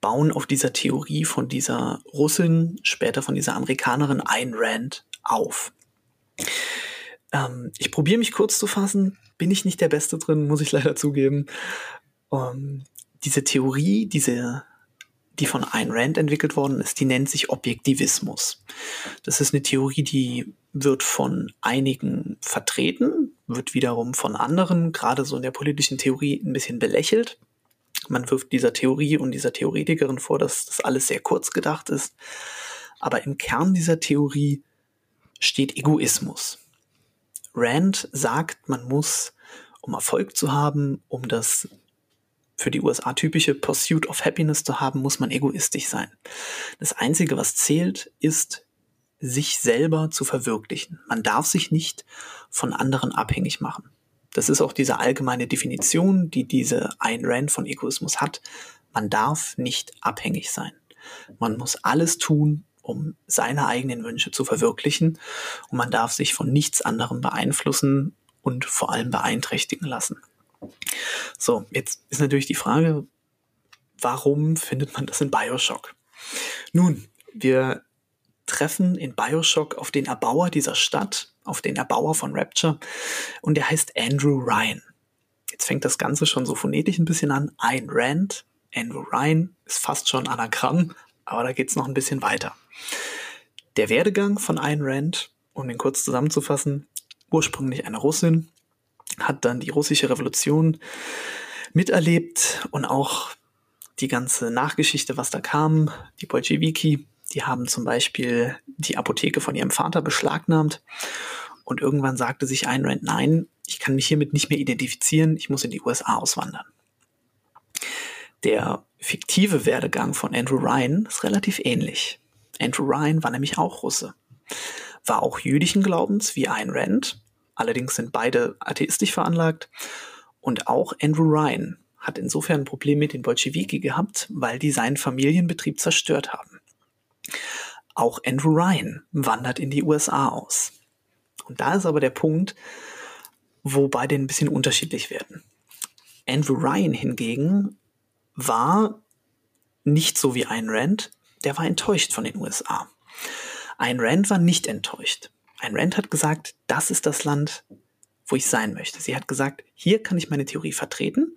bauen auf dieser Theorie von dieser Russin, später von dieser Amerikanerin Ayn Rand auf. Ähm, ich probiere mich kurz zu fassen, bin ich nicht der Beste drin, muss ich leider zugeben. Ähm, diese Theorie, diese die von Ayn Rand entwickelt worden ist, die nennt sich Objektivismus. Das ist eine Theorie, die wird von einigen vertreten, wird wiederum von anderen, gerade so in der politischen Theorie, ein bisschen belächelt. Man wirft dieser Theorie und dieser Theoretikerin vor, dass das alles sehr kurz gedacht ist. Aber im Kern dieser Theorie steht Egoismus. Rand sagt, man muss, um Erfolg zu haben, um das für die USA typische Pursuit of Happiness zu haben, muss man egoistisch sein. Das Einzige, was zählt, ist, sich selber zu verwirklichen. Man darf sich nicht von anderen abhängig machen. Das ist auch diese allgemeine Definition, die diese Ayn Rand von Egoismus hat. Man darf nicht abhängig sein. Man muss alles tun, um seine eigenen Wünsche zu verwirklichen und man darf sich von nichts anderem beeinflussen und vor allem beeinträchtigen lassen. So, jetzt ist natürlich die Frage, warum findet man das in Bioshock? Nun, wir treffen in Bioshock auf den Erbauer dieser Stadt, auf den Erbauer von Rapture, und der heißt Andrew Ryan. Jetzt fängt das Ganze schon so phonetisch ein bisschen an. Ayn Rand, Andrew Ryan ist fast schon Anagramm, aber da geht es noch ein bisschen weiter. Der Werdegang von Ayn Rand, um ihn kurz zusammenzufassen, ursprünglich eine Russin, hat dann die russische Revolution miterlebt und auch die ganze Nachgeschichte, was da kam. Die Bolschewiki, die haben zum Beispiel die Apotheke von ihrem Vater beschlagnahmt. Und irgendwann sagte sich Ayn Rand, nein, ich kann mich hiermit nicht mehr identifizieren, ich muss in die USA auswandern. Der fiktive Werdegang von Andrew Ryan ist relativ ähnlich. Andrew Ryan war nämlich auch Russe, war auch jüdischen Glaubens wie Ayn Rand Allerdings sind beide atheistisch veranlagt. Und auch Andrew Ryan hat insofern ein Problem mit den Bolschewiki gehabt, weil die seinen Familienbetrieb zerstört haben. Auch Andrew Ryan wandert in die USA aus. Und da ist aber der Punkt, wo beide ein bisschen unterschiedlich werden. Andrew Ryan hingegen war nicht so wie Ayn Rand, der war enttäuscht von den USA. Ayn Rand war nicht enttäuscht. Ein Rand hat gesagt, das ist das Land, wo ich sein möchte. Sie hat gesagt, hier kann ich meine Theorie vertreten,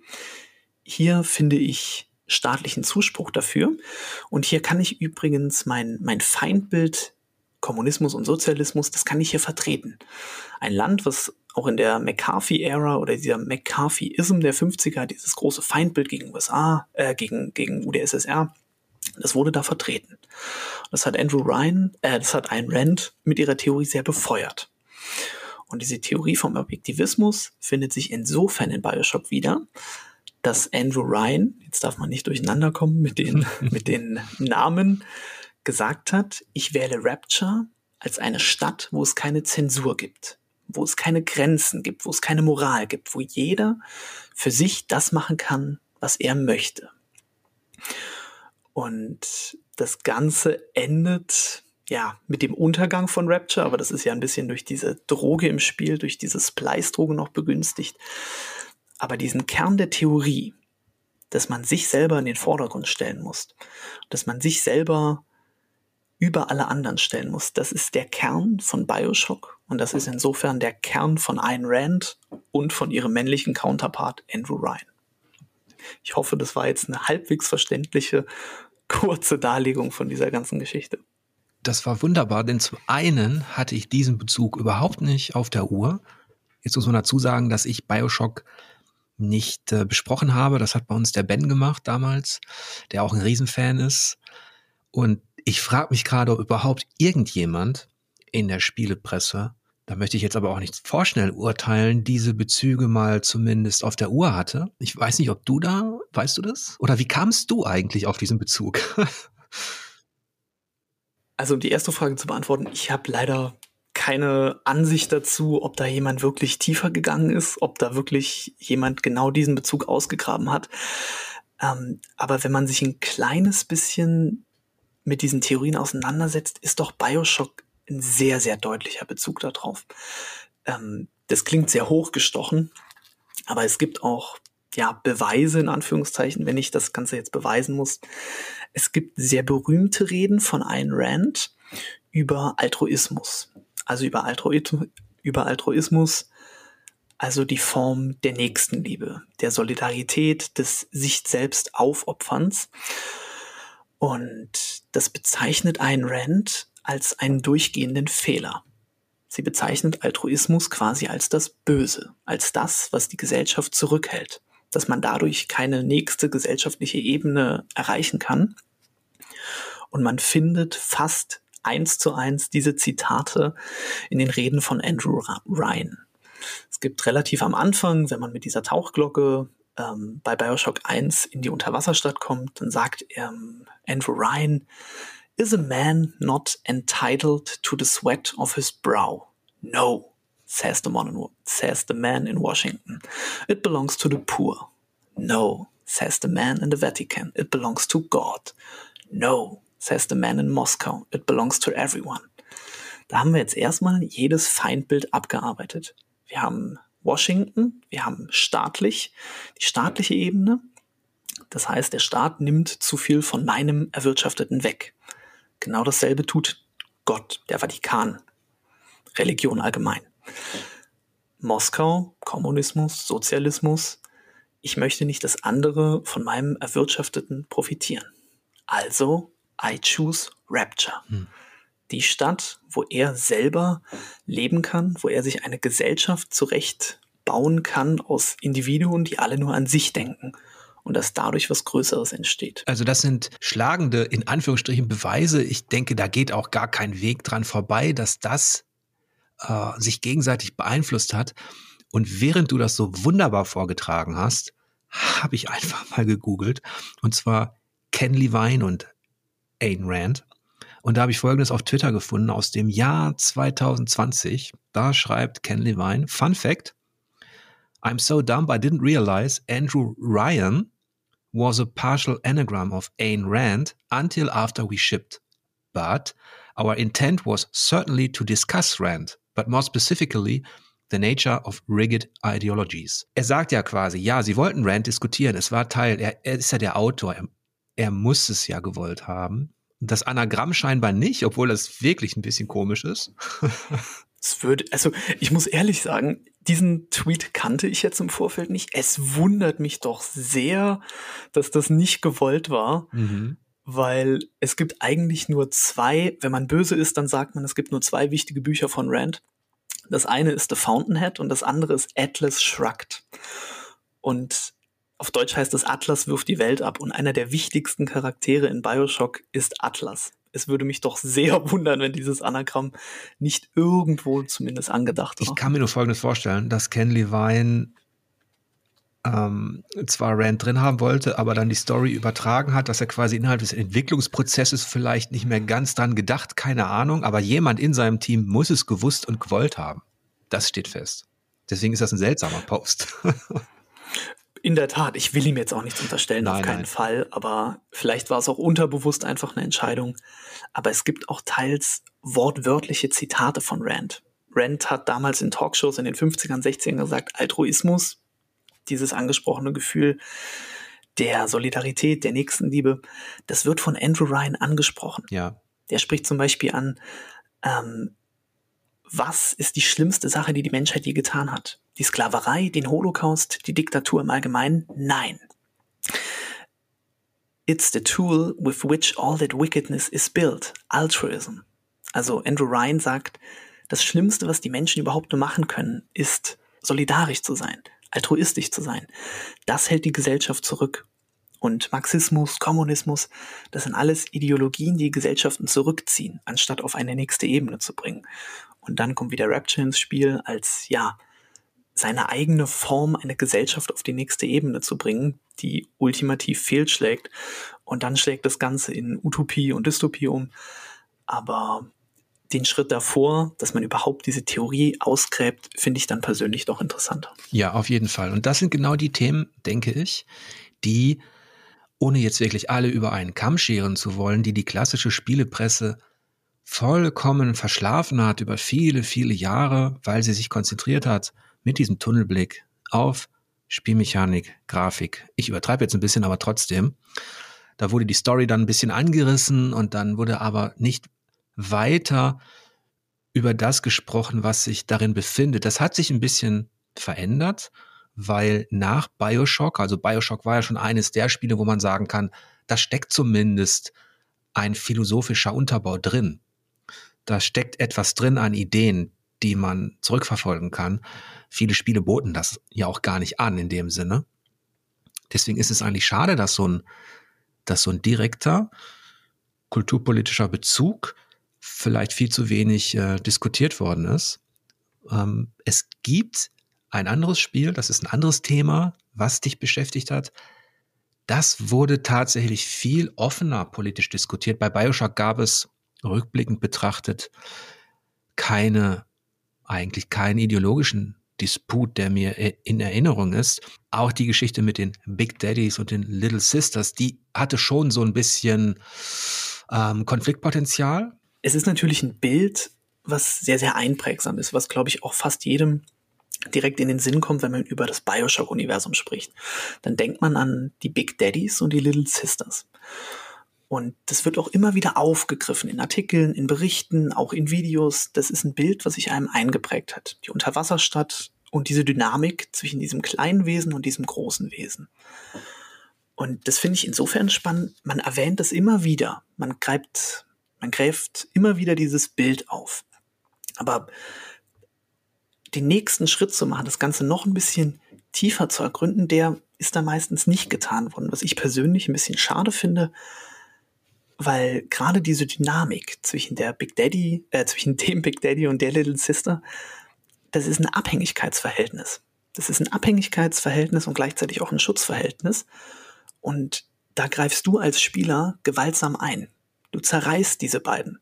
hier finde ich staatlichen Zuspruch dafür und hier kann ich übrigens mein, mein Feindbild Kommunismus und Sozialismus, das kann ich hier vertreten. Ein Land, was auch in der McCarthy-Ära oder dieser McCarthyism der 50er, dieses große Feindbild gegen USA, äh, gegen, gegen UdSSR, das wurde da vertreten. Das hat Andrew Ryan, äh, das hat Ayn Rand mit ihrer Theorie sehr befeuert. Und diese Theorie vom Objektivismus findet sich insofern in Bioshock wieder, dass Andrew Ryan, jetzt darf man nicht durcheinander kommen mit den, mit den Namen, gesagt hat, ich wähle Rapture als eine Stadt, wo es keine Zensur gibt, wo es keine Grenzen gibt, wo es keine Moral gibt, wo jeder für sich das machen kann, was er möchte. Und das Ganze endet ja mit dem Untergang von Rapture, aber das ist ja ein bisschen durch diese Droge im Spiel, durch diese Splice-Droge noch begünstigt. Aber diesen Kern der Theorie, dass man sich selber in den Vordergrund stellen muss, dass man sich selber über alle anderen stellen muss, das ist der Kern von Bioshock und das ist insofern der Kern von Ayn Rand und von ihrem männlichen Counterpart Andrew Ryan. Ich hoffe, das war jetzt eine halbwegs verständliche, kurze Darlegung von dieser ganzen Geschichte. Das war wunderbar, denn zum einen hatte ich diesen Bezug überhaupt nicht auf der Uhr. Jetzt muss man dazu sagen, dass ich Bioshock nicht äh, besprochen habe. Das hat bei uns der Ben gemacht damals, der auch ein Riesenfan ist. Und ich frage mich gerade, ob überhaupt irgendjemand in der Spielepresse, da möchte ich jetzt aber auch nicht vorschnell urteilen, diese Bezüge mal zumindest auf der Uhr hatte. Ich weiß nicht, ob du da, weißt du das? Oder wie kamst du eigentlich auf diesen Bezug? also um die erste Frage zu beantworten, ich habe leider keine Ansicht dazu, ob da jemand wirklich tiefer gegangen ist, ob da wirklich jemand genau diesen Bezug ausgegraben hat. Ähm, aber wenn man sich ein kleines bisschen mit diesen Theorien auseinandersetzt, ist doch Bioshock ein sehr, sehr deutlicher Bezug darauf. Ähm, das klingt sehr hochgestochen, aber es gibt auch ja, Beweise in Anführungszeichen, wenn ich das Ganze jetzt beweisen muss. Es gibt sehr berühmte Reden von Ayn Rand über Altruismus also über, Altruismus, über Altruismus, also die Form der Nächstenliebe, der Solidarität, des sich selbst Aufopferns. Und das bezeichnet Ayn Rand als einen durchgehenden Fehler. Sie bezeichnet Altruismus quasi als das Böse, als das, was die Gesellschaft zurückhält, dass man dadurch keine nächste gesellschaftliche Ebene erreichen kann. Und man findet fast eins zu eins diese Zitate in den Reden von Andrew Ryan. Es gibt relativ am Anfang, wenn man mit dieser Tauchglocke ähm, bei Bioshock 1 in die Unterwasserstadt kommt, dann sagt ähm, Andrew Ryan, Is a man not entitled to the sweat of his brow? No, says the, in, says the man in Washington. It belongs to the poor. No, says the man in the Vatican. It belongs to God. No, says the man in Moscow. It belongs to everyone. Da haben wir jetzt erstmal jedes Feindbild abgearbeitet. Wir haben Washington, wir haben staatlich, die staatliche Ebene. Das heißt, der Staat nimmt zu viel von meinem Erwirtschafteten weg. Genau dasselbe tut Gott, der Vatikan, Religion allgemein. Moskau, Kommunismus, Sozialismus. Ich möchte nicht, dass andere von meinem Erwirtschafteten profitieren. Also I Choose Rapture. Hm. Die Stadt, wo er selber leben kann, wo er sich eine Gesellschaft zurecht bauen kann aus Individuen, die alle nur an sich denken und dass dadurch was Größeres entsteht. Also das sind schlagende, in Anführungsstrichen, Beweise. Ich denke, da geht auch gar kein Weg dran vorbei, dass das äh, sich gegenseitig beeinflusst hat. Und während du das so wunderbar vorgetragen hast, habe ich einfach mal gegoogelt. Und zwar Ken Levine und Ayn Rand. Und da habe ich Folgendes auf Twitter gefunden aus dem Jahr 2020. Da schreibt Ken Levine, Fun Fact, I'm so dumb I didn't realize Andrew Ryan was a partial anagram of Ayn Rand until after we shipped. But our intent was certainly to discuss Rand, but more specifically the nature of rigid ideologies. Er sagt ja quasi, ja, sie wollten Rand diskutieren, es war Teil, er, er ist ja der Autor, er, er muss es ja gewollt haben. Das Anagramm scheinbar nicht, obwohl das wirklich ein bisschen komisch ist. Es würde, also ich muss ehrlich sagen, diesen Tweet kannte ich jetzt im Vorfeld nicht. Es wundert mich doch sehr, dass das nicht gewollt war, mhm. weil es gibt eigentlich nur zwei, wenn man böse ist, dann sagt man, es gibt nur zwei wichtige Bücher von Rand. Das eine ist The Fountainhead und das andere ist Atlas Shrugged. Und auf Deutsch heißt es Atlas wirft die Welt ab und einer der wichtigsten Charaktere in Bioshock ist Atlas. es würde mich doch sehr wundern, wenn dieses Anagramm nicht irgendwo zumindest angedacht war. Ich kann mir nur Folgendes vorstellen, dass Ken Levine ähm, zwar Rand drin haben wollte, aber dann die Story übertragen hat, dass er quasi innerhalb des Entwicklungsprozesses vielleicht nicht mehr ganz dran gedacht, keine Ahnung, aber jemand in seinem Team muss es gewusst und gewollt haben. Das steht fest. Deswegen ist das ein seltsamer Post. In der Tat, ich will ihm jetzt auch nichts unterstellen, nein, auf keinen nein. Fall, aber vielleicht war es auch unterbewusst einfach eine Entscheidung. Aber es gibt auch teils wortwörtliche Zitate von Rand. Rand hat damals in Talkshows in den 50ern, 60ern gesagt, Altruismus dieses angesprochene Gefühl der Solidarität, der Nächstenliebe, das wird von Andrew Ryan angesprochen. Ja. Der spricht zum Beispiel an, ähm, was ist die schlimmste Sache, die die Menschheit je getan hat? Die Sklaverei, den Holocaust, die Diktatur im Allgemeinen? Nein. It's the tool with which all that wickedness is built. Altruism. Also Andrew Ryan sagt, das Schlimmste, was die Menschen überhaupt nur machen können, ist solidarisch zu sein, altruistisch zu sein. Das hält die Gesellschaft zurück. Und Marxismus, Kommunismus, das sind alles Ideologien, die Gesellschaften zurückziehen, anstatt auf eine nächste Ebene zu bringen. Und dann kommt wieder Rapture ins Spiel, als ja, seine eigene Form, eine Gesellschaft auf die nächste Ebene zu bringen, die ultimativ fehlschlägt. Und dann schlägt das Ganze in Utopie und Dystopie um. Aber den Schritt davor, dass man überhaupt diese Theorie ausgräbt, finde ich dann persönlich doch interessanter. Ja, auf jeden Fall. Und das sind genau die Themen, denke ich, die, ohne jetzt wirklich alle über einen Kamm scheren zu wollen, die die klassische Spielepresse vollkommen verschlafen hat über viele, viele Jahre, weil sie sich konzentriert hat mit diesem Tunnelblick auf Spielmechanik, Grafik. Ich übertreibe jetzt ein bisschen, aber trotzdem. Da wurde die Story dann ein bisschen angerissen und dann wurde aber nicht weiter über das gesprochen, was sich darin befindet. Das hat sich ein bisschen verändert, weil nach Bioshock, also Bioshock war ja schon eines der Spiele, wo man sagen kann, da steckt zumindest ein philosophischer Unterbau drin. Da steckt etwas drin an Ideen, die man zurückverfolgen kann. Viele Spiele boten das ja auch gar nicht an in dem Sinne. Deswegen ist es eigentlich schade, dass so ein, dass so ein direkter kulturpolitischer Bezug vielleicht viel zu wenig äh, diskutiert worden ist. Ähm, es gibt ein anderes Spiel, das ist ein anderes Thema, was dich beschäftigt hat. Das wurde tatsächlich viel offener politisch diskutiert. Bei Bioshock gab es rückblickend betrachtet keine, eigentlich keinen ideologischen Disput, der mir in Erinnerung ist. Auch die Geschichte mit den Big Daddies und den Little Sisters, die hatte schon so ein bisschen ähm, Konfliktpotenzial es ist natürlich ein Bild, was sehr, sehr einprägsam ist, was, glaube ich, auch fast jedem direkt in den Sinn kommt, wenn man über das Bioshock-Universum spricht. Dann denkt man an die Big Daddies und die Little Sisters. Und das wird auch immer wieder aufgegriffen in Artikeln, in Berichten, auch in Videos. Das ist ein Bild, was sich einem eingeprägt hat. Die Unterwasserstadt und diese Dynamik zwischen diesem kleinen Wesen und diesem großen Wesen. Und das finde ich insofern spannend. Man erwähnt das immer wieder. Man greift man greift immer wieder dieses Bild auf. Aber den nächsten Schritt zu machen, das Ganze noch ein bisschen tiefer zu ergründen, der ist da meistens nicht getan worden, was ich persönlich ein bisschen schade finde, weil gerade diese Dynamik zwischen der Big Daddy, äh, zwischen dem Big Daddy und der Little Sister, das ist ein Abhängigkeitsverhältnis. Das ist ein Abhängigkeitsverhältnis und gleichzeitig auch ein Schutzverhältnis. Und da greifst du als Spieler gewaltsam ein. Du zerreißt diese beiden.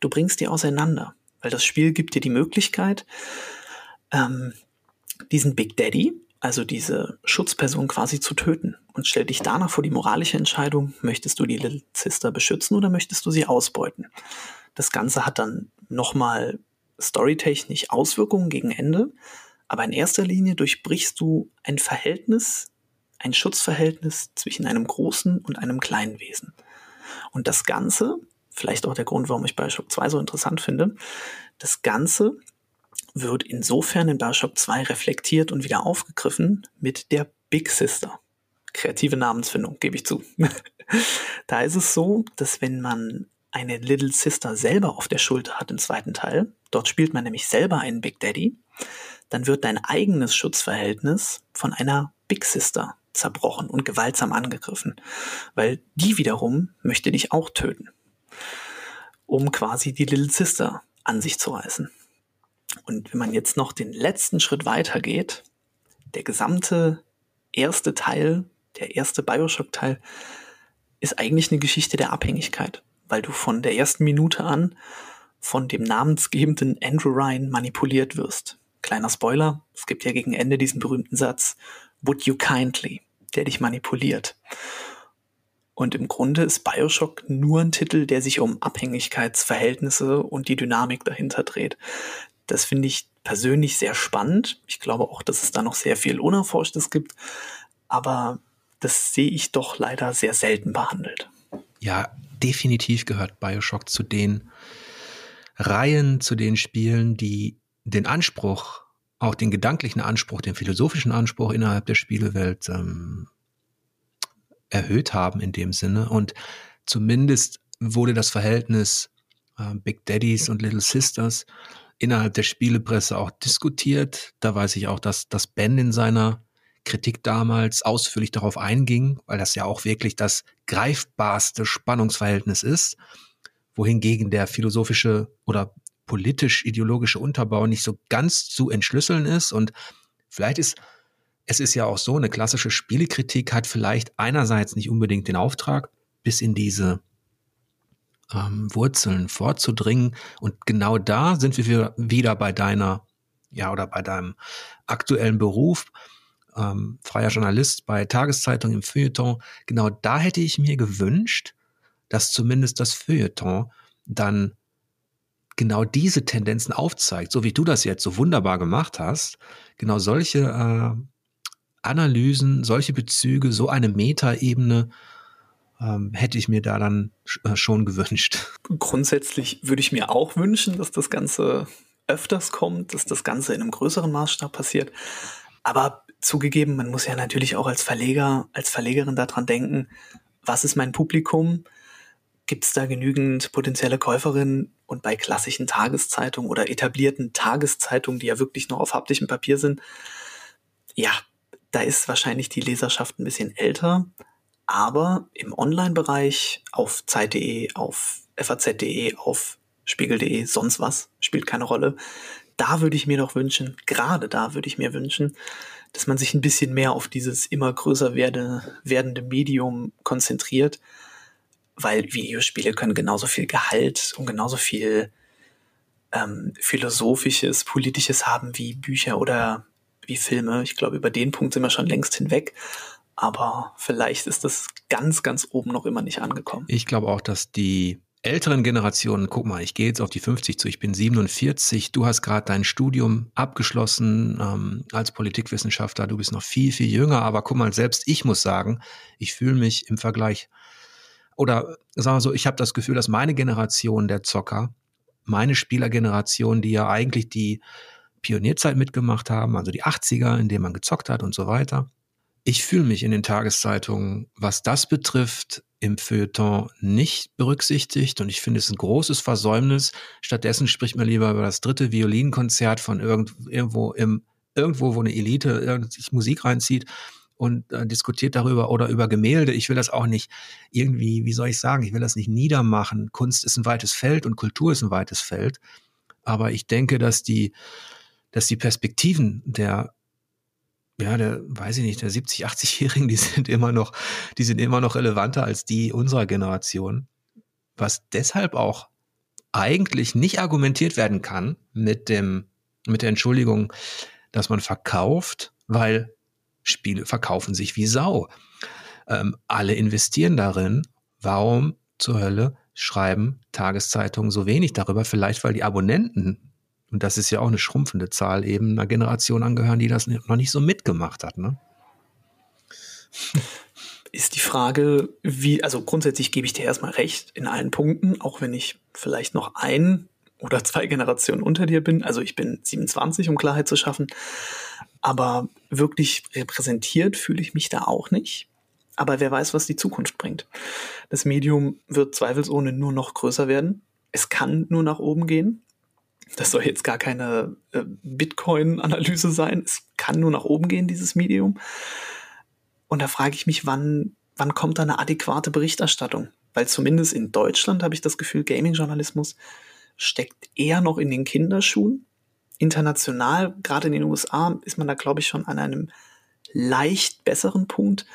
Du bringst die auseinander, weil das Spiel gibt dir die Möglichkeit, ähm, diesen Big Daddy, also diese Schutzperson quasi zu töten und stell dich danach vor die moralische Entscheidung, möchtest du die Little Sister beschützen oder möchtest du sie ausbeuten? Das Ganze hat dann nochmal storytechnisch Auswirkungen gegen Ende, aber in erster Linie durchbrichst du ein Verhältnis, ein Schutzverhältnis zwischen einem großen und einem kleinen Wesen. Und das Ganze, vielleicht auch der Grund, warum ich Bioshock 2 so interessant finde, das Ganze wird insofern in Bioshock 2 reflektiert und wieder aufgegriffen mit der Big Sister. Kreative Namensfindung, gebe ich zu. da ist es so, dass wenn man eine Little Sister selber auf der Schulter hat im zweiten Teil, dort spielt man nämlich selber einen Big Daddy, dann wird dein eigenes Schutzverhältnis von einer Big Sister zerbrochen und gewaltsam angegriffen, weil die wiederum möchte dich auch töten. um quasi die Little Sister an sich zu reißen. Und wenn man jetzt noch den letzten Schritt weiter geht, der gesamte erste Teil, der erste Bioshock-Teil, ist eigentlich eine Geschichte der Abhängigkeit, weil du von der ersten Minute an von dem namensgebenden Andrew Ryan manipuliert wirst. Kleiner Spoiler, es gibt ja gegen Ende diesen berühmten Satz, Would you kindly, der dich manipuliert. Und im Grunde ist Bioshock nur ein Titel, der sich um Abhängigkeitsverhältnisse und die Dynamik dahinter dreht. Das finde ich persönlich sehr spannend. Ich glaube auch, dass es da noch sehr viel Unerforschtes gibt. Aber das sehe ich doch leider sehr selten behandelt. Ja, definitiv gehört Bioshock zu den Reihen, zu den Spielen, die den Anspruch, auch den gedanklichen Anspruch, den philosophischen Anspruch innerhalb der Spielewelt ähm, erhöht haben in dem Sinne. Und zumindest wurde das Verhältnis äh, Big Daddies und Little Sisters innerhalb der Spielepresse auch diskutiert. Da weiß ich auch, dass, dass Ben in seiner Kritik damals ausführlich darauf einging, weil das ja auch wirklich das greifbarste Spannungsverhältnis ist, wohingegen der philosophische oder politisch-ideologische Unterbau nicht so ganz zu entschlüsseln ist. Und vielleicht ist es ist ja auch so, eine klassische Spielekritik hat vielleicht einerseits nicht unbedingt den Auftrag, bis in diese ähm, Wurzeln vorzudringen. Und genau da sind wir wieder bei deiner, ja, oder bei deinem aktuellen Beruf, ähm, freier Journalist bei Tageszeitung im Feuilleton. Genau da hätte ich mir gewünscht, dass zumindest das Feuilleton dann genau diese Tendenzen aufzeigt, so wie du das jetzt so wunderbar gemacht hast. Genau solche äh, Analysen, solche Bezüge, so eine Metaebene ähm, hätte ich mir da dann äh, schon gewünscht. Grundsätzlich würde ich mir auch wünschen, dass das Ganze öfters kommt, dass das Ganze in einem größeren Maßstab passiert. Aber zugegeben, man muss ja natürlich auch als Verleger, als Verlegerin daran denken, was ist mein Publikum? Gibt es da genügend potenzielle Käuferinnen? Und bei klassischen Tageszeitungen oder etablierten Tageszeitungen, die ja wirklich nur auf haptischem Papier sind, ja, da ist wahrscheinlich die Leserschaft ein bisschen älter, aber im Online-Bereich auf Zeit.de, auf FAZ.de, auf Spiegel.de, sonst was, spielt keine Rolle. Da würde ich mir doch wünschen, gerade da würde ich mir wünschen, dass man sich ein bisschen mehr auf dieses immer größer werde, werdende Medium konzentriert, weil Videospiele können genauso viel Gehalt und genauso viel ähm, philosophisches, politisches haben wie Bücher oder wie Filme. Ich glaube, über den Punkt sind wir schon längst hinweg. Aber vielleicht ist das ganz, ganz oben noch immer nicht angekommen. Ich glaube auch, dass die älteren Generationen, guck mal, ich gehe jetzt auf die 50 zu, ich bin 47, du hast gerade dein Studium abgeschlossen ähm, als Politikwissenschaftler, du bist noch viel, viel jünger, aber guck mal, selbst ich muss sagen, ich fühle mich im Vergleich, oder sagen wir so, ich habe das Gefühl, dass meine Generation der Zocker, meine Spielergeneration, die ja eigentlich die Pionierzeit mitgemacht haben, also die 80er, in denen man gezockt hat und so weiter. Ich fühle mich in den Tageszeitungen, was das betrifft, im Feuilleton nicht berücksichtigt und ich finde es ein großes Versäumnis. Stattdessen spricht man lieber über das dritte Violinkonzert von irgend, irgendwo im irgendwo, wo eine Elite sich Musik reinzieht und äh, diskutiert darüber oder über Gemälde. Ich will das auch nicht irgendwie, wie soll ich sagen, ich will das nicht niedermachen. Kunst ist ein weites Feld und Kultur ist ein weites Feld. Aber ich denke, dass die dass die Perspektiven der ja, der, weiß ich nicht, der 70, 80-Jährigen, die sind immer noch, die sind immer noch relevanter als die unserer Generation. Was deshalb auch eigentlich nicht argumentiert werden kann mit dem, mit der Entschuldigung, dass man verkauft, weil Spiele verkaufen sich wie Sau. Ähm, alle investieren darin. Warum zur Hölle schreiben Tageszeitungen so wenig darüber? Vielleicht, weil die Abonnenten und das ist ja auch eine schrumpfende Zahl, eben einer Generation angehören, die das noch nicht so mitgemacht hat. Ne? Ist die Frage, wie, also grundsätzlich gebe ich dir erstmal recht in allen Punkten, auch wenn ich vielleicht noch ein oder zwei Generationen unter dir bin. Also ich bin 27, um Klarheit zu schaffen. Aber wirklich repräsentiert fühle ich mich da auch nicht. Aber wer weiß, was die Zukunft bringt. Das Medium wird zweifelsohne nur noch größer werden. Es kann nur nach oben gehen. Das soll jetzt gar keine äh, Bitcoin-Analyse sein. Es kann nur nach oben gehen, dieses Medium. Und da frage ich mich, wann, wann kommt da eine adäquate Berichterstattung? weil zumindest in Deutschland habe ich das Gefühl, Gaming-Journalismus steckt eher noch in den Kinderschuhen. International, gerade in den USA, ist man da, glaube ich, schon an einem leicht besseren Punkt,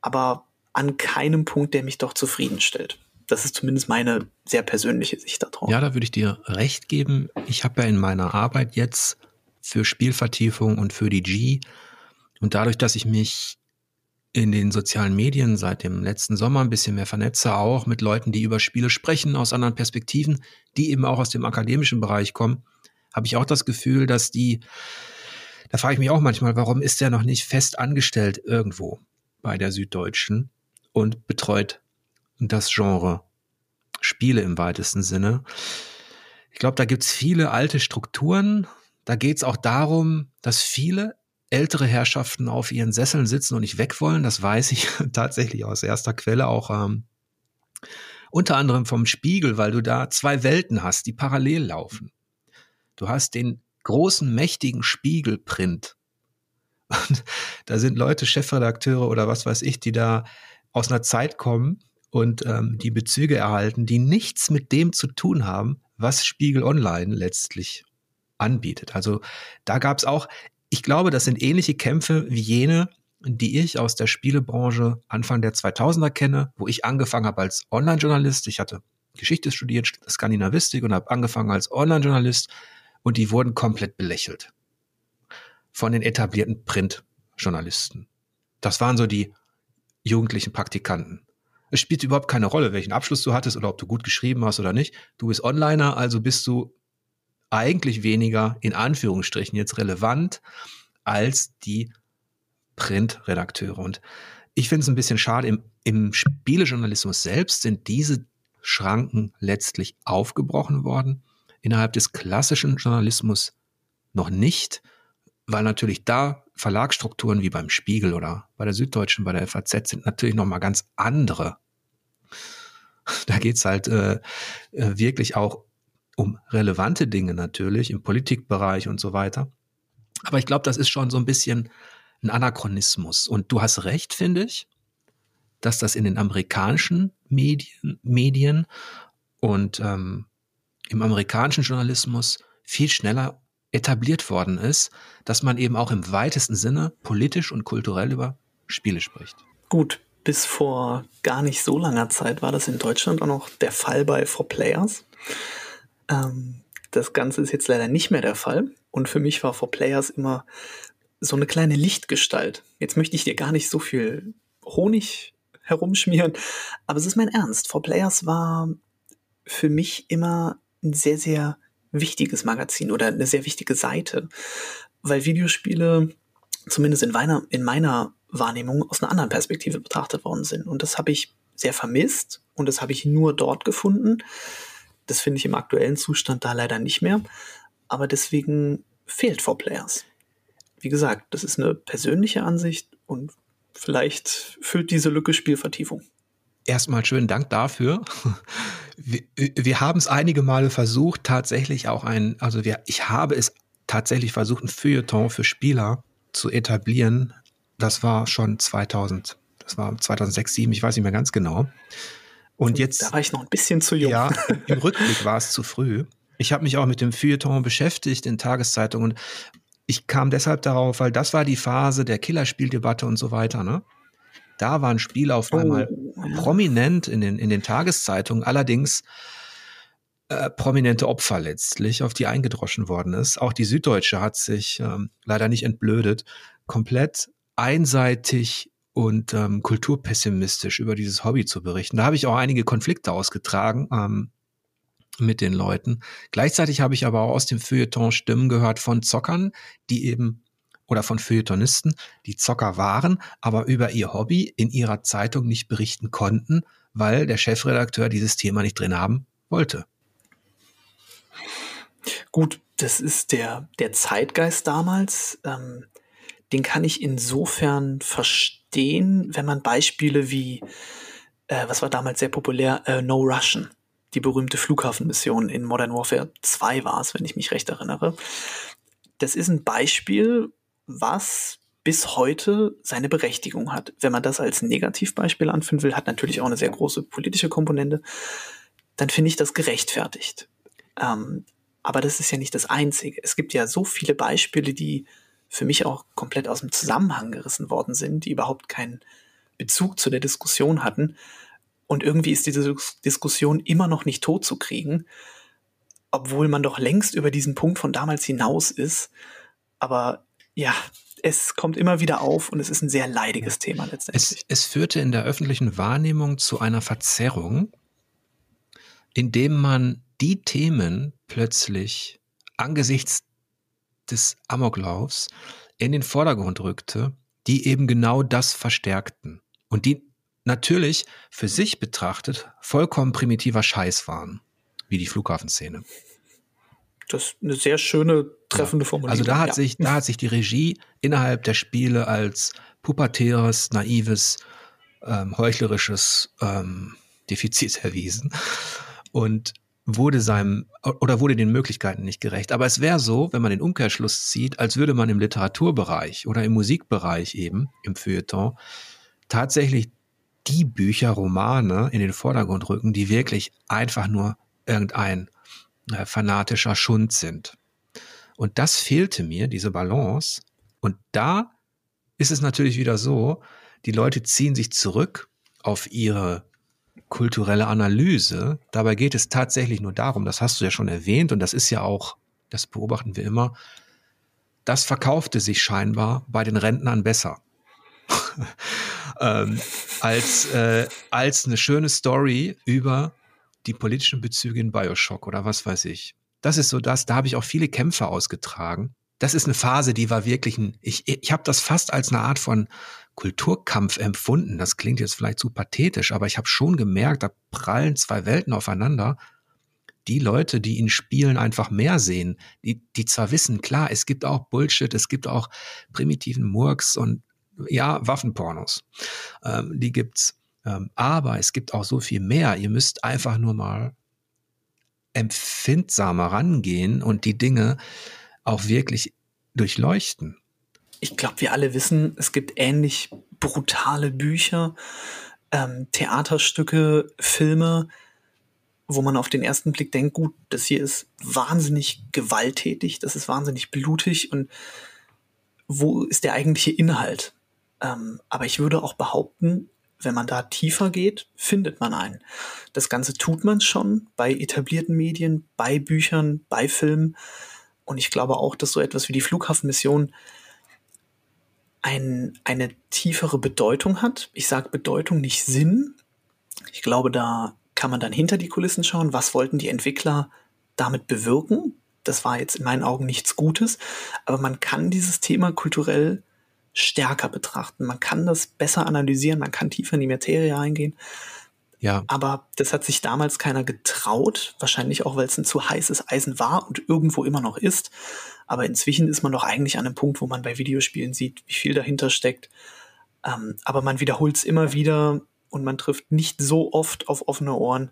aber an keinem Punkt, der mich doch zufriedenstellt. Das ist zumindest meine sehr persönliche Sicht darauf. Ja, da würde ich dir recht geben. Ich habe ja in meiner Arbeit jetzt für Spielvertiefung und für die G und dadurch, dass ich mich in den sozialen Medien seit dem letzten Sommer ein bisschen mehr vernetze, auch mit Leuten, die über Spiele sprechen, aus anderen Perspektiven, die eben auch aus dem akademischen Bereich kommen, habe ich auch das Gefühl, dass die, da frage ich mich auch manchmal, warum ist der noch nicht fest angestellt irgendwo bei der Süddeutschen und betreut das Genre Spiele im weitesten Sinne. Ich glaube, da gibt es viele alte Strukturen. Da geht es auch darum, dass viele ältere Herrschaften auf ihren Sesseln sitzen und nicht weg wollen. Das weiß ich tatsächlich aus erster Quelle auch ähm, unter anderem vom Spiegel, weil du da zwei Welten hast, die parallel laufen. Du hast den großen, mächtigen Spiegelprint. Und da sind Leute, Chefredakteure oder was weiß ich, die da aus einer Zeit kommen und ähm, die Bezüge erhalten, die nichts mit dem zu tun haben, was Spiegel Online letztlich anbietet. Also da gab es auch ich glaube, das sind ähnliche Kämpfe wie jene, die ich aus der Spielebranche Anfang der 2000er kenne, wo ich angefangen habe als Online-Journalist. Ich hatte Geschichte studiert, Skandinavistik und habe angefangen als Online-Journalist und die wurden komplett belächelt von den etablierten Print-Journalisten. Das waren so die jugendlichen Praktikanten. Es spielt überhaupt keine Rolle, welchen Abschluss du hattest oder ob du gut geschrieben hast oder nicht. Du bist Onliner, also bist du eigentlich weniger in Anführungsstrichen jetzt relevant als die Printredakteure. Und ich finde es ein bisschen schade, im, im Spielejournalismus selbst sind diese Schranken letztlich aufgebrochen worden. Innerhalb des klassischen Journalismus noch nicht, weil natürlich da Verlagsstrukturen wie beim Spiegel oder bei der Süddeutschen, bei der FAZ sind natürlich nochmal ganz andere. Da geht's halt äh, äh wirklich auch um relevante Dinge natürlich im Politikbereich und so weiter. Aber ich glaube, das ist schon so ein bisschen ein Anachronismus. Und du hast recht, finde ich, dass das in den amerikanischen Medien, Medien und ähm, im amerikanischen Journalismus viel schneller etabliert worden ist, dass man eben auch im weitesten Sinne politisch und kulturell über Spiele spricht. Gut, bis vor gar nicht so langer Zeit war das in Deutschland auch noch der Fall bei For Players. Ähm, das Ganze ist jetzt leider nicht mehr der Fall. Und für mich war For Players immer so eine kleine Lichtgestalt. Jetzt möchte ich dir gar nicht so viel Honig herumschmieren, aber es ist mein Ernst. For Players war für mich immer ein sehr, sehr wichtiges Magazin oder eine sehr wichtige Seite, weil Videospiele zumindest in meiner, in meiner Wahrnehmung aus einer anderen Perspektive betrachtet worden sind. Und das habe ich sehr vermisst und das habe ich nur dort gefunden. Das finde ich im aktuellen Zustand da leider nicht mehr. Aber deswegen fehlt For Players. Wie gesagt, das ist eine persönliche Ansicht und vielleicht füllt diese Lücke Spielvertiefung. Erstmal schönen Dank dafür. Wir, wir haben es einige Male versucht, tatsächlich auch ein, also wir, ich habe es tatsächlich versucht, ein Feuilleton für Spieler zu etablieren. Das war schon 2000, das war 2006, 2007, ich weiß nicht mehr ganz genau. Und jetzt. Da war ich noch ein bisschen zu jung. Ja, im Rückblick war es zu früh. Ich habe mich auch mit dem Feuilleton beschäftigt in Tageszeitungen. Ich kam deshalb darauf, weil das war die Phase der Killerspieldebatte und so weiter. Ne? Da waren Spiele auf oh, einmal ja. prominent in den, in den Tageszeitungen, allerdings äh, prominente Opfer letztlich, auf die eingedroschen worden ist. Auch die Süddeutsche hat sich ähm, leider nicht entblödet, komplett einseitig und ähm, kulturpessimistisch über dieses Hobby zu berichten. Da habe ich auch einige Konflikte ausgetragen ähm, mit den Leuten. Gleichzeitig habe ich aber auch aus dem Feuilleton Stimmen gehört von Zockern, die eben oder von Feuilletonisten, die Zocker waren, aber über ihr Hobby in ihrer Zeitung nicht berichten konnten, weil der Chefredakteur dieses Thema nicht drin haben wollte. Gut, das ist der, der Zeitgeist damals. Ähm, den kann ich insofern verstehen, wenn man Beispiele wie, äh, was war damals sehr populär, äh, No Russian, die berühmte Flughafenmission in Modern Warfare 2 war es, wenn ich mich recht erinnere. Das ist ein Beispiel, was bis heute seine Berechtigung hat. Wenn man das als Negativbeispiel anführen will, hat natürlich auch eine sehr große politische Komponente, dann finde ich das gerechtfertigt. Ähm, aber das ist ja nicht das Einzige. Es gibt ja so viele Beispiele, die für mich auch komplett aus dem Zusammenhang gerissen worden sind, die überhaupt keinen Bezug zu der Diskussion hatten. Und irgendwie ist diese Diskussion immer noch nicht tot zu kriegen, obwohl man doch längst über diesen Punkt von damals hinaus ist. Aber ja, es kommt immer wieder auf und es ist ein sehr leidiges Thema letztendlich. Es, es führte in der öffentlichen Wahrnehmung zu einer Verzerrung, indem man die Themen plötzlich angesichts des Amoklaufs in den Vordergrund rückte, die eben genau das verstärkten und die natürlich für sich betrachtet vollkommen primitiver Scheiß waren, wie die Flughafenszene. Das ist eine sehr schöne, treffende Formulierung. Also da hat ja. sich, da hat sich die Regie innerhalb der Spiele als pubertäres, naives, ähm, heuchlerisches ähm, Defizit erwiesen und wurde seinem oder wurde den Möglichkeiten nicht gerecht. Aber es wäre so, wenn man den Umkehrschluss zieht, als würde man im Literaturbereich oder im Musikbereich eben, im Feuilleton, tatsächlich die Bücher, Romane in den Vordergrund rücken, die wirklich einfach nur irgendein äh, fanatischer Schund sind. Und das fehlte mir, diese Balance. Und da ist es natürlich wieder so, die Leute ziehen sich zurück auf ihre kulturelle Analyse. Dabei geht es tatsächlich nur darum, das hast du ja schon erwähnt und das ist ja auch, das beobachten wir immer, das verkaufte sich scheinbar bei den Rentnern besser. ähm, als, äh, als eine schöne Story über die politischen Bezüge in Bioshock oder was weiß ich. Das ist so das, da habe ich auch viele Kämpfe ausgetragen. Das ist eine Phase, die war wirklich ein, ich, ich habe das fast als eine Art von Kulturkampf empfunden. Das klingt jetzt vielleicht zu pathetisch, aber ich habe schon gemerkt, da prallen zwei Welten aufeinander. Die Leute, die in Spielen einfach mehr sehen, die, die zwar wissen, klar, es gibt auch Bullshit, es gibt auch primitiven Murks und ja, Waffenpornos. Ähm, die gibt's. Ähm, aber es gibt auch so viel mehr. Ihr müsst einfach nur mal empfindsamer rangehen und die Dinge auch wirklich durchleuchten. Ich glaube, wir alle wissen, es gibt ähnlich brutale Bücher, ähm, Theaterstücke, Filme, wo man auf den ersten Blick denkt, gut, das hier ist wahnsinnig gewalttätig, das ist wahnsinnig blutig und wo ist der eigentliche Inhalt? Ähm, aber ich würde auch behaupten, wenn man da tiefer geht, findet man einen. Das Ganze tut man schon bei etablierten Medien, bei Büchern, bei Filmen. Und ich glaube auch, dass so etwas wie die Flughafenmission ein, eine tiefere Bedeutung hat. Ich sage Bedeutung, nicht Sinn. Ich glaube, da kann man dann hinter die Kulissen schauen. Was wollten die Entwickler damit bewirken? Das war jetzt in meinen Augen nichts Gutes. Aber man kann dieses Thema kulturell stärker betrachten. Man kann das besser analysieren, man kann tiefer in die Materie eingehen. Ja. Aber das hat sich damals keiner getraut, wahrscheinlich auch, weil es ein zu heißes Eisen war und irgendwo immer noch ist. Aber inzwischen ist man doch eigentlich an einem Punkt, wo man bei Videospielen sieht, wie viel dahinter steckt. Ähm, aber man wiederholt es immer wieder und man trifft nicht so oft auf offene Ohren.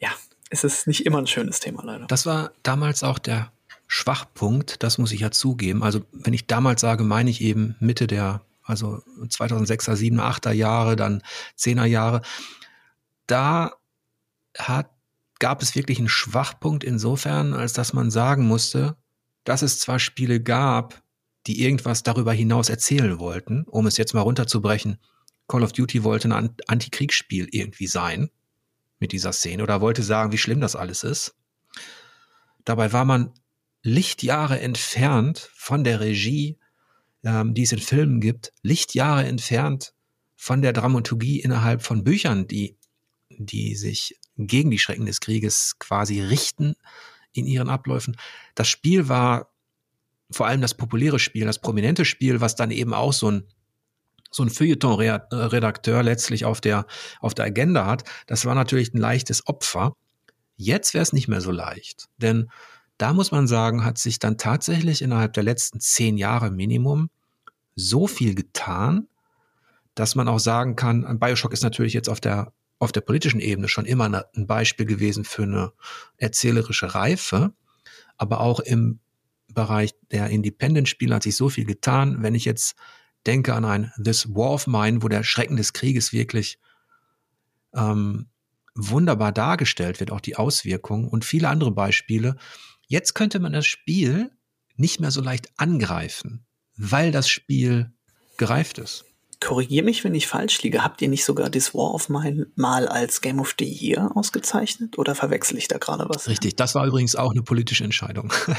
Ja, es ist nicht immer ein schönes Thema, leider. Das war damals auch der Schwachpunkt, das muss ich ja zugeben. Also wenn ich damals sage, meine ich eben Mitte der, also 2006er, 7er, 8er Jahre, dann 10er Jahre. Da hat, gab es wirklich einen Schwachpunkt insofern, als dass man sagen musste, dass es zwar Spiele gab, die irgendwas darüber hinaus erzählen wollten, um es jetzt mal runterzubrechen. Call of Duty wollte ein Antikriegsspiel irgendwie sein mit dieser Szene oder wollte sagen, wie schlimm das alles ist. Dabei war man Lichtjahre entfernt von der Regie, ähm, die es in Filmen gibt, Lichtjahre entfernt von der Dramaturgie innerhalb von Büchern, die, die sich gegen die Schrecken des Krieges quasi richten in ihren Abläufen. Das Spiel war vor allem das populäre Spiel, das prominente Spiel, was dann eben auch so ein so ein Feuilleton-Redakteur letztlich auf der, auf der Agenda hat, das war natürlich ein leichtes Opfer. Jetzt wäre es nicht mehr so leicht, denn da muss man sagen, hat sich dann tatsächlich innerhalb der letzten zehn Jahre Minimum so viel getan, dass man auch sagen kann, Bioshock ist natürlich jetzt auf der, auf der politischen Ebene schon immer ein Beispiel gewesen für eine erzählerische Reife, aber auch im Bereich der Independent-Spiele hat sich so viel getan. Wenn ich jetzt denke an ein This War of Mine, wo der Schrecken des Krieges wirklich ähm, wunderbar dargestellt wird, auch die Auswirkungen und viele andere Beispiele. Jetzt könnte man das Spiel nicht mehr so leicht angreifen, weil das Spiel gereift ist. Korrigier mich, wenn ich falsch liege. Habt ihr nicht sogar This War of Mine mal als Game of the Year ausgezeichnet? Oder verwechsel ich da gerade was? Richtig, das war übrigens auch eine politische Entscheidung.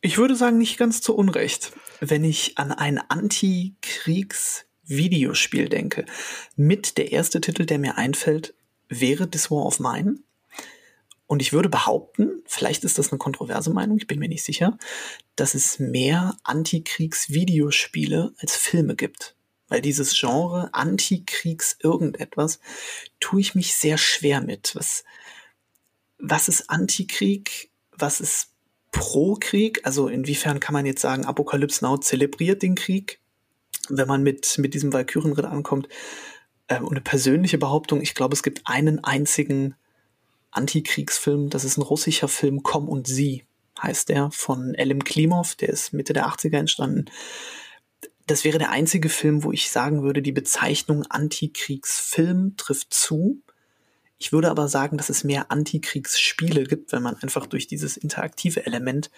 ich würde sagen, nicht ganz zu Unrecht. Wenn ich an ein Anti-Kriegs-Videospiel denke, mit der erste Titel, der mir einfällt, wäre This War of Mine. Und ich würde behaupten, vielleicht ist das eine kontroverse Meinung, ich bin mir nicht sicher, dass es mehr Antikriegs-Videospiele als Filme gibt. Weil dieses Genre Antikriegs irgendetwas tue ich mich sehr schwer mit. Was, was ist Antikrieg? Was ist Pro-Krieg? Also inwiefern kann man jetzt sagen, Apocalypse Now zelebriert den Krieg, wenn man mit, mit diesem Valkyrenritt ankommt? Ähm, und eine persönliche Behauptung, ich glaube, es gibt einen einzigen Antikriegsfilm. Das ist ein russischer Film, Komm und Sie heißt der, von Elim Klimov, der ist Mitte der 80er entstanden. Das wäre der einzige Film, wo ich sagen würde, die Bezeichnung Antikriegsfilm trifft zu. Ich würde aber sagen, dass es mehr Antikriegsspiele gibt, wenn man einfach durch dieses interaktive Element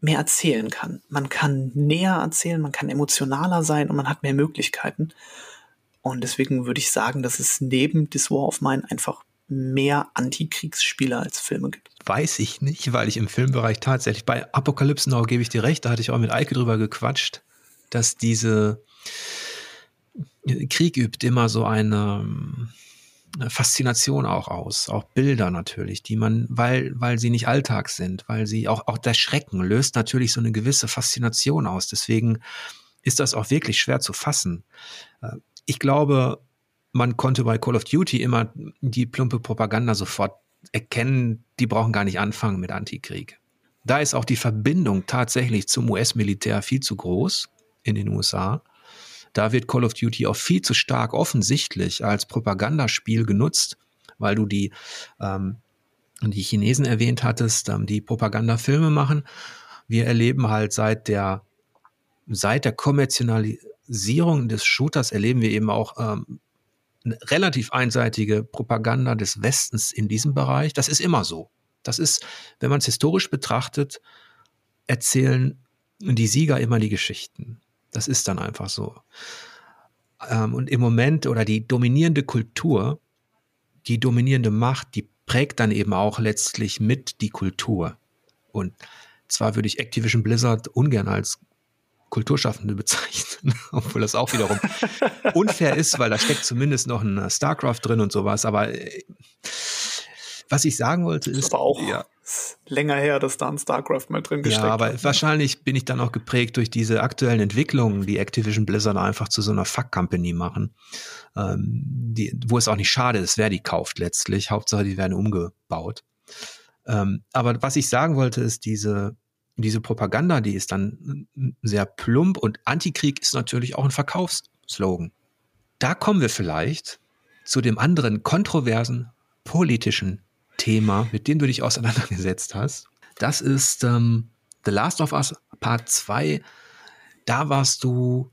mehr erzählen kann. Man kann näher erzählen, man kann emotionaler sein und man hat mehr Möglichkeiten. Und deswegen würde ich sagen, dass es neben This War of Mine einfach mehr Antikriegsspiele als Filme gibt? Weiß ich nicht, weil ich im Filmbereich tatsächlich bei Apokalypse Now gebe ich dir recht, da hatte ich auch mit Eike drüber gequatscht, dass diese Krieg übt immer so eine, eine Faszination auch aus, auch Bilder natürlich, die man, weil, weil sie nicht Alltag sind, weil sie auch, auch der Schrecken löst natürlich so eine gewisse Faszination aus. Deswegen ist das auch wirklich schwer zu fassen. Äh, ich glaube, man konnte bei Call of Duty immer die plumpe Propaganda sofort erkennen, die brauchen gar nicht anfangen mit Antikrieg. Da ist auch die Verbindung tatsächlich zum US-Militär viel zu groß in den USA. Da wird Call of Duty auch viel zu stark offensichtlich als Propagandaspiel genutzt, weil du die, ähm, die Chinesen erwähnt hattest, ähm, die Propagandafilme machen. Wir erleben halt seit der, seit der Kommerzialisierung des Shooters erleben wir eben auch ähm, relativ einseitige Propaganda des Westens in diesem Bereich. Das ist immer so. Das ist, wenn man es historisch betrachtet, erzählen die Sieger immer die Geschichten. Das ist dann einfach so. Ähm, und im Moment oder die dominierende Kultur, die dominierende Macht, die prägt dann eben auch letztlich mit die Kultur. Und zwar würde ich Activision Blizzard ungern als Kulturschaffende bezeichnen, obwohl das auch wiederum unfair ist, weil da steckt zumindest noch ein StarCraft drin und sowas. Aber äh, was ich sagen wollte ist, aber auch ja, länger her, dass da ein StarCraft mal drin gesteckt Ja, aber hat. Ne? wahrscheinlich bin ich dann auch geprägt durch diese aktuellen Entwicklungen, die Activision Blizzard einfach zu so einer Fuck-Company machen, ähm, die, wo es auch nicht schade ist, wer die kauft letztlich. Hauptsache, die werden umgebaut. Ähm, aber was ich sagen wollte, ist diese diese Propaganda, die ist dann sehr plump und Antikrieg ist natürlich auch ein Verkaufsslogan. Da kommen wir vielleicht zu dem anderen kontroversen politischen Thema, mit dem du dich auseinandergesetzt hast. Das ist ähm, The Last of Us Part 2. Da warst du,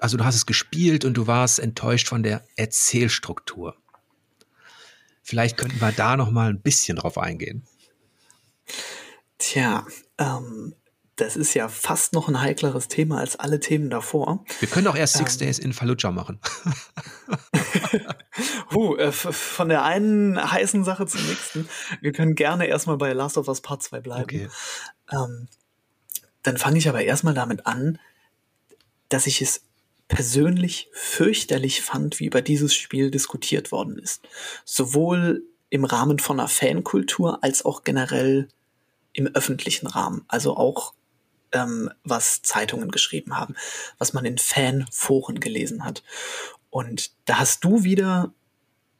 also du hast es gespielt und du warst enttäuscht von der Erzählstruktur. Vielleicht könnten wir da noch mal ein bisschen drauf eingehen. Tja, ähm, das ist ja fast noch ein heikleres Thema als alle Themen davor. Wir können auch erst Six ähm, Days in Fallujah machen. huh, äh, von der einen heißen Sache zur nächsten. Wir können gerne erstmal bei Last of Us Part 2 bleiben. Okay. Ähm, dann fange ich aber erstmal damit an, dass ich es persönlich fürchterlich fand, wie über dieses Spiel diskutiert worden ist. Sowohl im Rahmen von einer Fankultur als auch generell im öffentlichen Rahmen, also auch ähm, was Zeitungen geschrieben haben, was man in Fanforen gelesen hat. Und da hast du wieder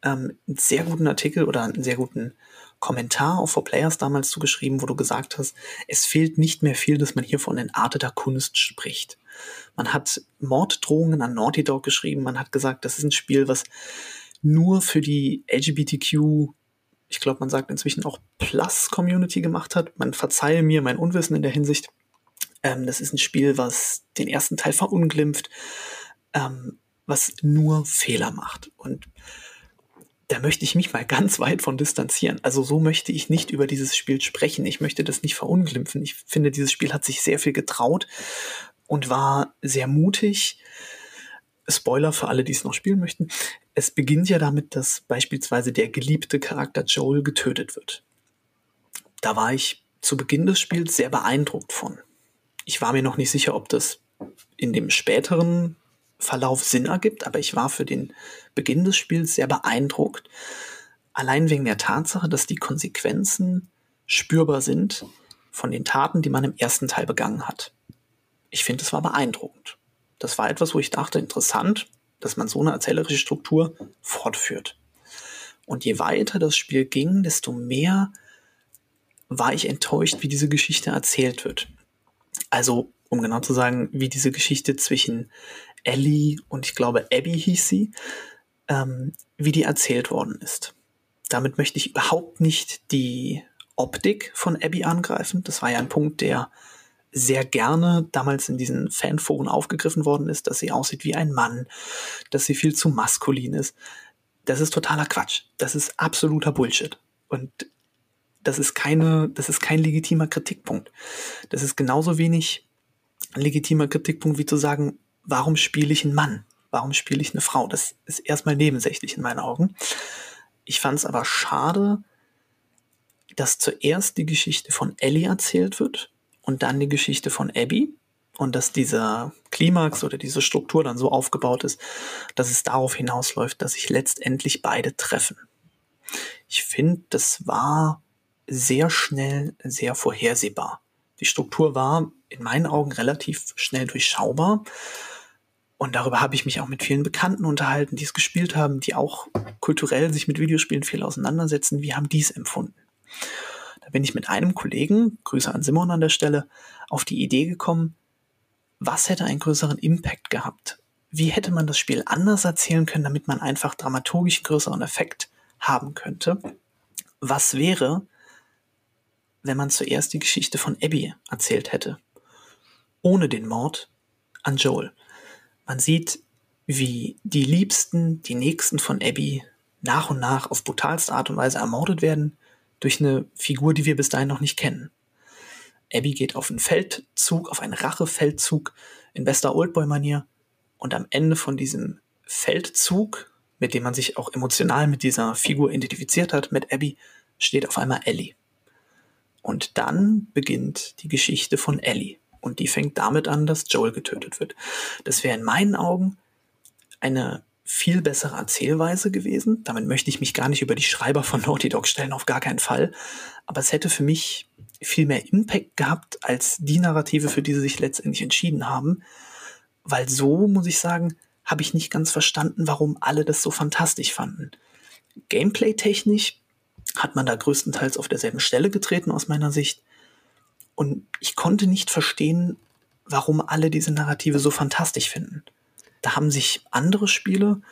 ähm, einen sehr guten Artikel oder einen sehr guten Kommentar auf For Players damals zugeschrieben, wo du gesagt hast, es fehlt nicht mehr viel, dass man hier von entarteter Kunst spricht. Man hat Morddrohungen an Naughty Dog geschrieben, man hat gesagt, das ist ein Spiel, was nur für die LGBTQ ich glaube, man sagt inzwischen auch Plus Community gemacht hat. Man verzeihe mir mein Unwissen in der Hinsicht. Ähm, das ist ein Spiel, was den ersten Teil verunglimpft, ähm, was nur Fehler macht. Und da möchte ich mich mal ganz weit von distanzieren. Also so möchte ich nicht über dieses Spiel sprechen. Ich möchte das nicht verunglimpfen. Ich finde, dieses Spiel hat sich sehr viel getraut und war sehr mutig. Spoiler für alle, die es noch spielen möchten. Es beginnt ja damit, dass beispielsweise der geliebte Charakter Joel getötet wird. Da war ich zu Beginn des Spiels sehr beeindruckt von. Ich war mir noch nicht sicher, ob das in dem späteren Verlauf Sinn ergibt, aber ich war für den Beginn des Spiels sehr beeindruckt. Allein wegen der Tatsache, dass die Konsequenzen spürbar sind von den Taten, die man im ersten Teil begangen hat. Ich finde, es war beeindruckend. Das war etwas, wo ich dachte, interessant, dass man so eine erzählerische Struktur fortführt. Und je weiter das Spiel ging, desto mehr war ich enttäuscht, wie diese Geschichte erzählt wird. Also, um genau zu sagen, wie diese Geschichte zwischen Ellie und ich glaube Abby hieß sie, ähm, wie die erzählt worden ist. Damit möchte ich überhaupt nicht die Optik von Abby angreifen. Das war ja ein Punkt, der sehr gerne damals in diesen Fanforen aufgegriffen worden ist, dass sie aussieht wie ein Mann, dass sie viel zu maskulin ist. Das ist totaler Quatsch. Das ist absoluter Bullshit. Und das ist keine, das ist kein legitimer Kritikpunkt. Das ist genauso wenig ein legitimer Kritikpunkt wie zu sagen, warum spiele ich einen Mann? Warum spiele ich eine Frau? Das ist erstmal nebensächlich in meinen Augen. Ich fand es aber schade, dass zuerst die Geschichte von Ellie erzählt wird und dann die Geschichte von Abby und dass dieser Klimax oder diese Struktur dann so aufgebaut ist, dass es darauf hinausläuft, dass sich letztendlich beide treffen. Ich finde, das war sehr schnell, sehr vorhersehbar. Die Struktur war in meinen Augen relativ schnell durchschaubar und darüber habe ich mich auch mit vielen Bekannten unterhalten, die es gespielt haben, die auch kulturell sich mit Videospielen viel auseinandersetzen. Wie haben die es empfunden? Da bin ich mit einem Kollegen, Grüße an Simon an der Stelle, auf die Idee gekommen, was hätte einen größeren Impact gehabt? Wie hätte man das Spiel anders erzählen können, damit man einfach dramaturgisch größeren Effekt haben könnte? Was wäre, wenn man zuerst die Geschichte von Abby erzählt hätte? Ohne den Mord an Joel. Man sieht, wie die Liebsten, die Nächsten von Abby nach und nach auf brutalste Art und Weise ermordet werden durch eine Figur, die wir bis dahin noch nicht kennen. Abby geht auf einen Feldzug, auf einen Rachefeldzug in bester Oldboy-Manier und am Ende von diesem Feldzug, mit dem man sich auch emotional mit dieser Figur identifiziert hat, mit Abby, steht auf einmal Ellie. Und dann beginnt die Geschichte von Ellie. Und die fängt damit an, dass Joel getötet wird. Das wäre in meinen Augen eine viel bessere Erzählweise gewesen. Damit möchte ich mich gar nicht über die Schreiber von Naughty Dog stellen, auf gar keinen Fall. Aber es hätte für mich viel mehr Impact gehabt als die Narrative, für die sie sich letztendlich entschieden haben. Weil so, muss ich sagen, habe ich nicht ganz verstanden, warum alle das so fantastisch fanden. Gameplay-technisch hat man da größtenteils auf derselben Stelle getreten aus meiner Sicht. Und ich konnte nicht verstehen, warum alle diese Narrative so fantastisch finden. Da haben sich andere Spiele,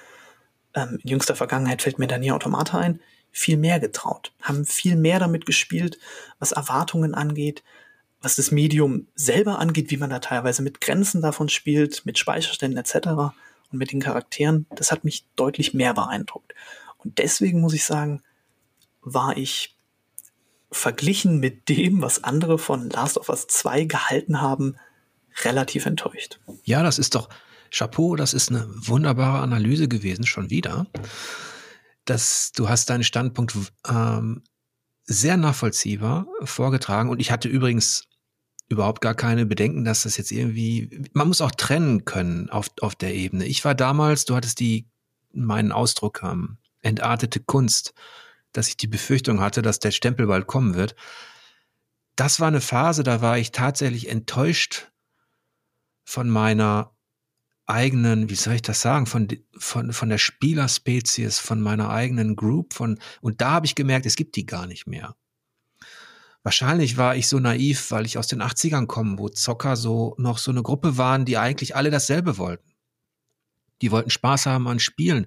ähm, in jüngster Vergangenheit fällt mir da nie Automata ein, viel mehr getraut, haben viel mehr damit gespielt, was Erwartungen angeht, was das Medium selber angeht, wie man da teilweise mit Grenzen davon spielt, mit Speicherständen etc. und mit den Charakteren. Das hat mich deutlich mehr beeindruckt. Und deswegen muss ich sagen, war ich verglichen mit dem, was andere von Last of Us 2 gehalten haben, relativ enttäuscht. Ja, das ist doch Chapeau, das ist eine wunderbare Analyse gewesen, schon wieder. dass du hast deinen Standpunkt ähm, sehr nachvollziehbar vorgetragen und ich hatte übrigens überhaupt gar keine Bedenken, dass das jetzt irgendwie, man muss auch trennen können auf, auf der Ebene. Ich war damals, du hattest die, meinen Ausdruck, ähm, entartete Kunst dass ich die Befürchtung hatte, dass der Stempel bald kommen wird. Das war eine Phase, da war ich tatsächlich enttäuscht von meiner eigenen, wie soll ich das sagen, von, von, von der Spielerspezies, von meiner eigenen Group, von, und da habe ich gemerkt, es gibt die gar nicht mehr. Wahrscheinlich war ich so naiv, weil ich aus den 80ern komme, wo Zocker so noch so eine Gruppe waren, die eigentlich alle dasselbe wollten. Die wollten Spaß haben an Spielen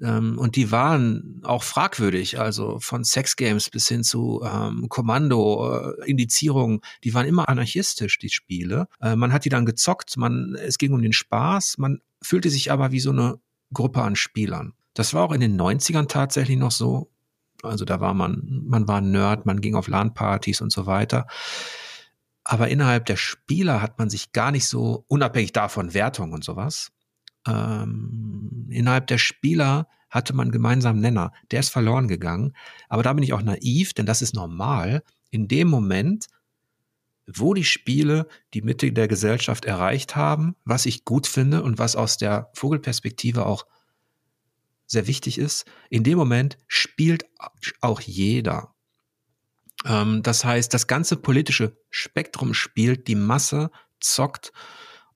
Ähm, und die waren auch fragwürdig, also von Sexgames bis hin zu ähm, Kommando, äh, Indizierung, die waren immer anarchistisch, die Spiele. Äh, man hat die dann gezockt, man, es ging um den Spaß, man fühlte sich aber wie so eine Gruppe an Spielern. Das war auch in den 90ern tatsächlich noch so. Also da war man, man war ein Nerd, man ging auf LAN-Partys und so weiter. Aber innerhalb der Spieler hat man sich gar nicht so, unabhängig davon Wertung und sowas, ähm, innerhalb der Spieler hatte man gemeinsamen Nenner. Der ist verloren gegangen. Aber da bin ich auch naiv, denn das ist normal. In dem Moment, wo die Spiele die Mitte der Gesellschaft erreicht haben, was ich gut finde und was aus der Vogelperspektive auch sehr wichtig ist, in dem Moment spielt auch jeder. Ähm, das heißt, das ganze politische Spektrum spielt, die Masse zockt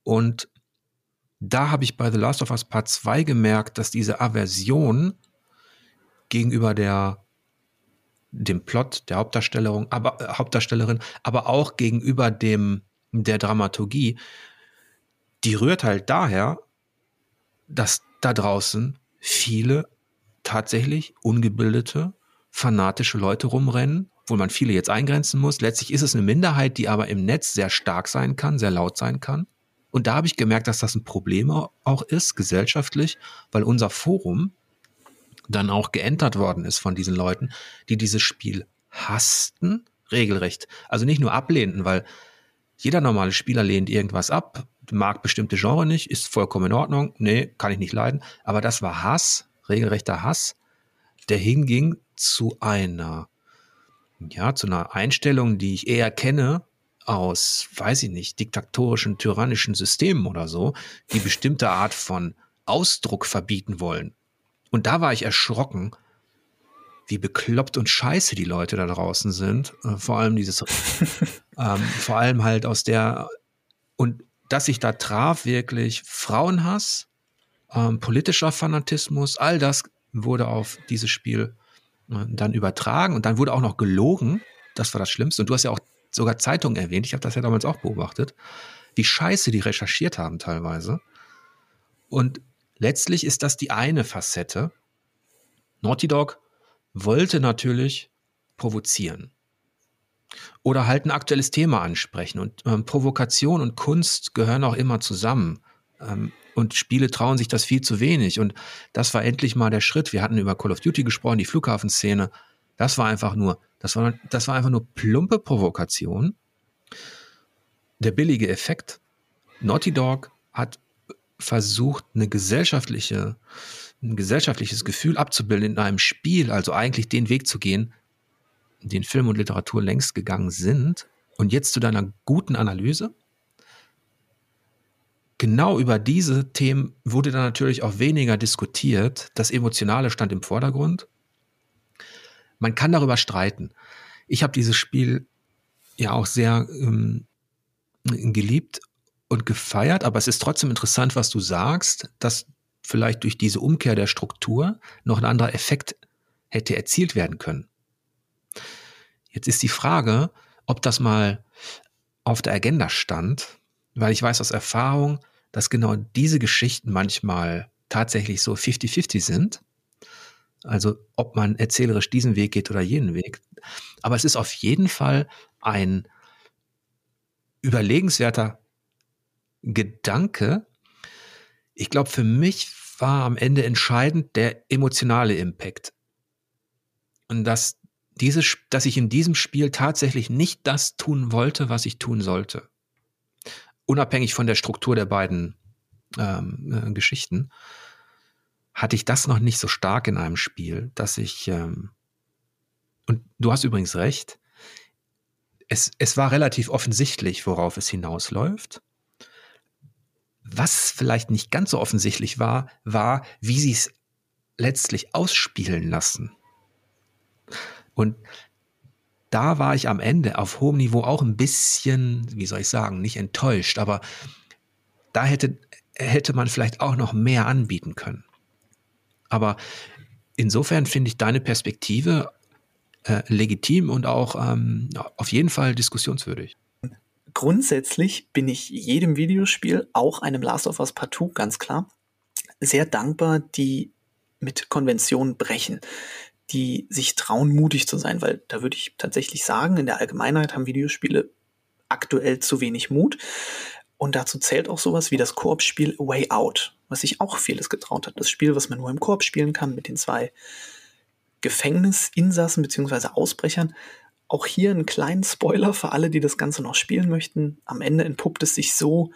und da habe ich bei The Last of Us Part 2 gemerkt, dass diese Aversion gegenüber der dem Plot der Hauptdarstellerin, aber äh, Hauptdarstellerin, aber auch gegenüber dem der Dramaturgie, die rührt halt daher, dass da draußen viele tatsächlich ungebildete, fanatische Leute rumrennen, wo man viele jetzt eingrenzen muss. Letztlich ist es eine Minderheit, die aber im Netz sehr stark sein kann, sehr laut sein kann. Und da habe ich gemerkt, dass das ein Problem auch ist, gesellschaftlich, weil unser Forum dann auch geentert worden ist von diesen Leuten, die dieses Spiel hassten, regelrecht. Also nicht nur ablehnten, weil jeder normale Spieler lehnt irgendwas ab, mag bestimmte Genre nicht, ist vollkommen in Ordnung, nee, kann ich nicht leiden. Aber das war Hass, regelrechter Hass, der hinging zu einer, ja, zu einer Einstellung, die ich eher kenne aus, weiß ich nicht, diktatorischen, tyrannischen Systemen oder so, die bestimmte Art von Ausdruck verbieten wollen. Und da war ich erschrocken, wie bekloppt und scheiße die Leute da draußen sind. Äh, vor allem dieses, ähm, vor allem halt aus der, und dass ich da traf, wirklich Frauenhass, ähm, politischer Fanatismus, all das wurde auf dieses Spiel äh, dann übertragen und dann wurde auch noch gelogen. Das war das Schlimmste. Und du hast ja auch sogar Zeitungen erwähnt, ich habe das ja damals auch beobachtet, wie scheiße die recherchiert haben teilweise. Und letztlich ist das die eine Facette. Naughty Dog wollte natürlich provozieren oder halt ein aktuelles Thema ansprechen. Und ähm, Provokation und Kunst gehören auch immer zusammen. Ähm, und Spiele trauen sich das viel zu wenig. Und das war endlich mal der Schritt. Wir hatten über Call of Duty gesprochen, die Flughafenszene. Das war einfach nur das war, das war einfach nur plumpe Provokation. Der billige Effekt. Naughty Dog hat versucht, eine gesellschaftliche, ein gesellschaftliches Gefühl abzubilden in einem Spiel, also eigentlich den Weg zu gehen, den Film und Literatur längst gegangen sind. Und jetzt zu deiner guten Analyse. Genau über diese Themen wurde dann natürlich auch weniger diskutiert. Das Emotionale stand im Vordergrund. Man kann darüber streiten. Ich habe dieses Spiel ja auch sehr ähm, geliebt und gefeiert, aber es ist trotzdem interessant, was du sagst, dass vielleicht durch diese Umkehr der Struktur noch ein anderer Effekt hätte erzielt werden können. Jetzt ist die Frage, ob das mal auf der Agenda stand, weil ich weiß aus Erfahrung, dass genau diese Geschichten manchmal tatsächlich so 50-50 sind also ob man erzählerisch diesen Weg geht oder jenen Weg. Aber es ist auf jeden Fall ein überlegenswerter Gedanke. Ich glaube, für mich war am Ende entscheidend der emotionale Impact. Und dass, diese, dass ich in diesem Spiel tatsächlich nicht das tun wollte, was ich tun sollte. Unabhängig von der Struktur der beiden ähm, äh, Geschichten hatte ich das noch nicht so stark in einem Spiel, dass ich, ähm, und du hast übrigens recht, es, es war relativ offensichtlich, worauf es hinausläuft. Was vielleicht nicht ganz so offensichtlich war, war, wie sie es letztlich ausspielen lassen. Und da war ich am Ende auf hohem Niveau auch ein bisschen, wie soll ich sagen, nicht enttäuscht, aber da hätte, hätte man vielleicht auch noch mehr anbieten können. Aber insofern finde ich deine Perspektive äh, legitim und auch ähm, auf jeden Fall diskussionswürdig. Grundsätzlich bin ich jedem Videospiel, auch einem Last of Us Part 2, ganz klar, sehr dankbar, die mit Konventionen brechen, die sich trauen, mutig zu sein, weil da würde ich tatsächlich sagen, in der Allgemeinheit haben Videospiele aktuell zu wenig Mut. Und dazu zählt auch sowas wie das Koop-Spiel Way Out, was sich auch vieles getraut hat. Das Spiel, was man nur im Koop spielen kann mit den zwei Gefängnisinsassen bzw. Ausbrechern. Auch hier einen kleinen Spoiler für alle, die das Ganze noch spielen möchten. Am Ende entpuppt es sich so,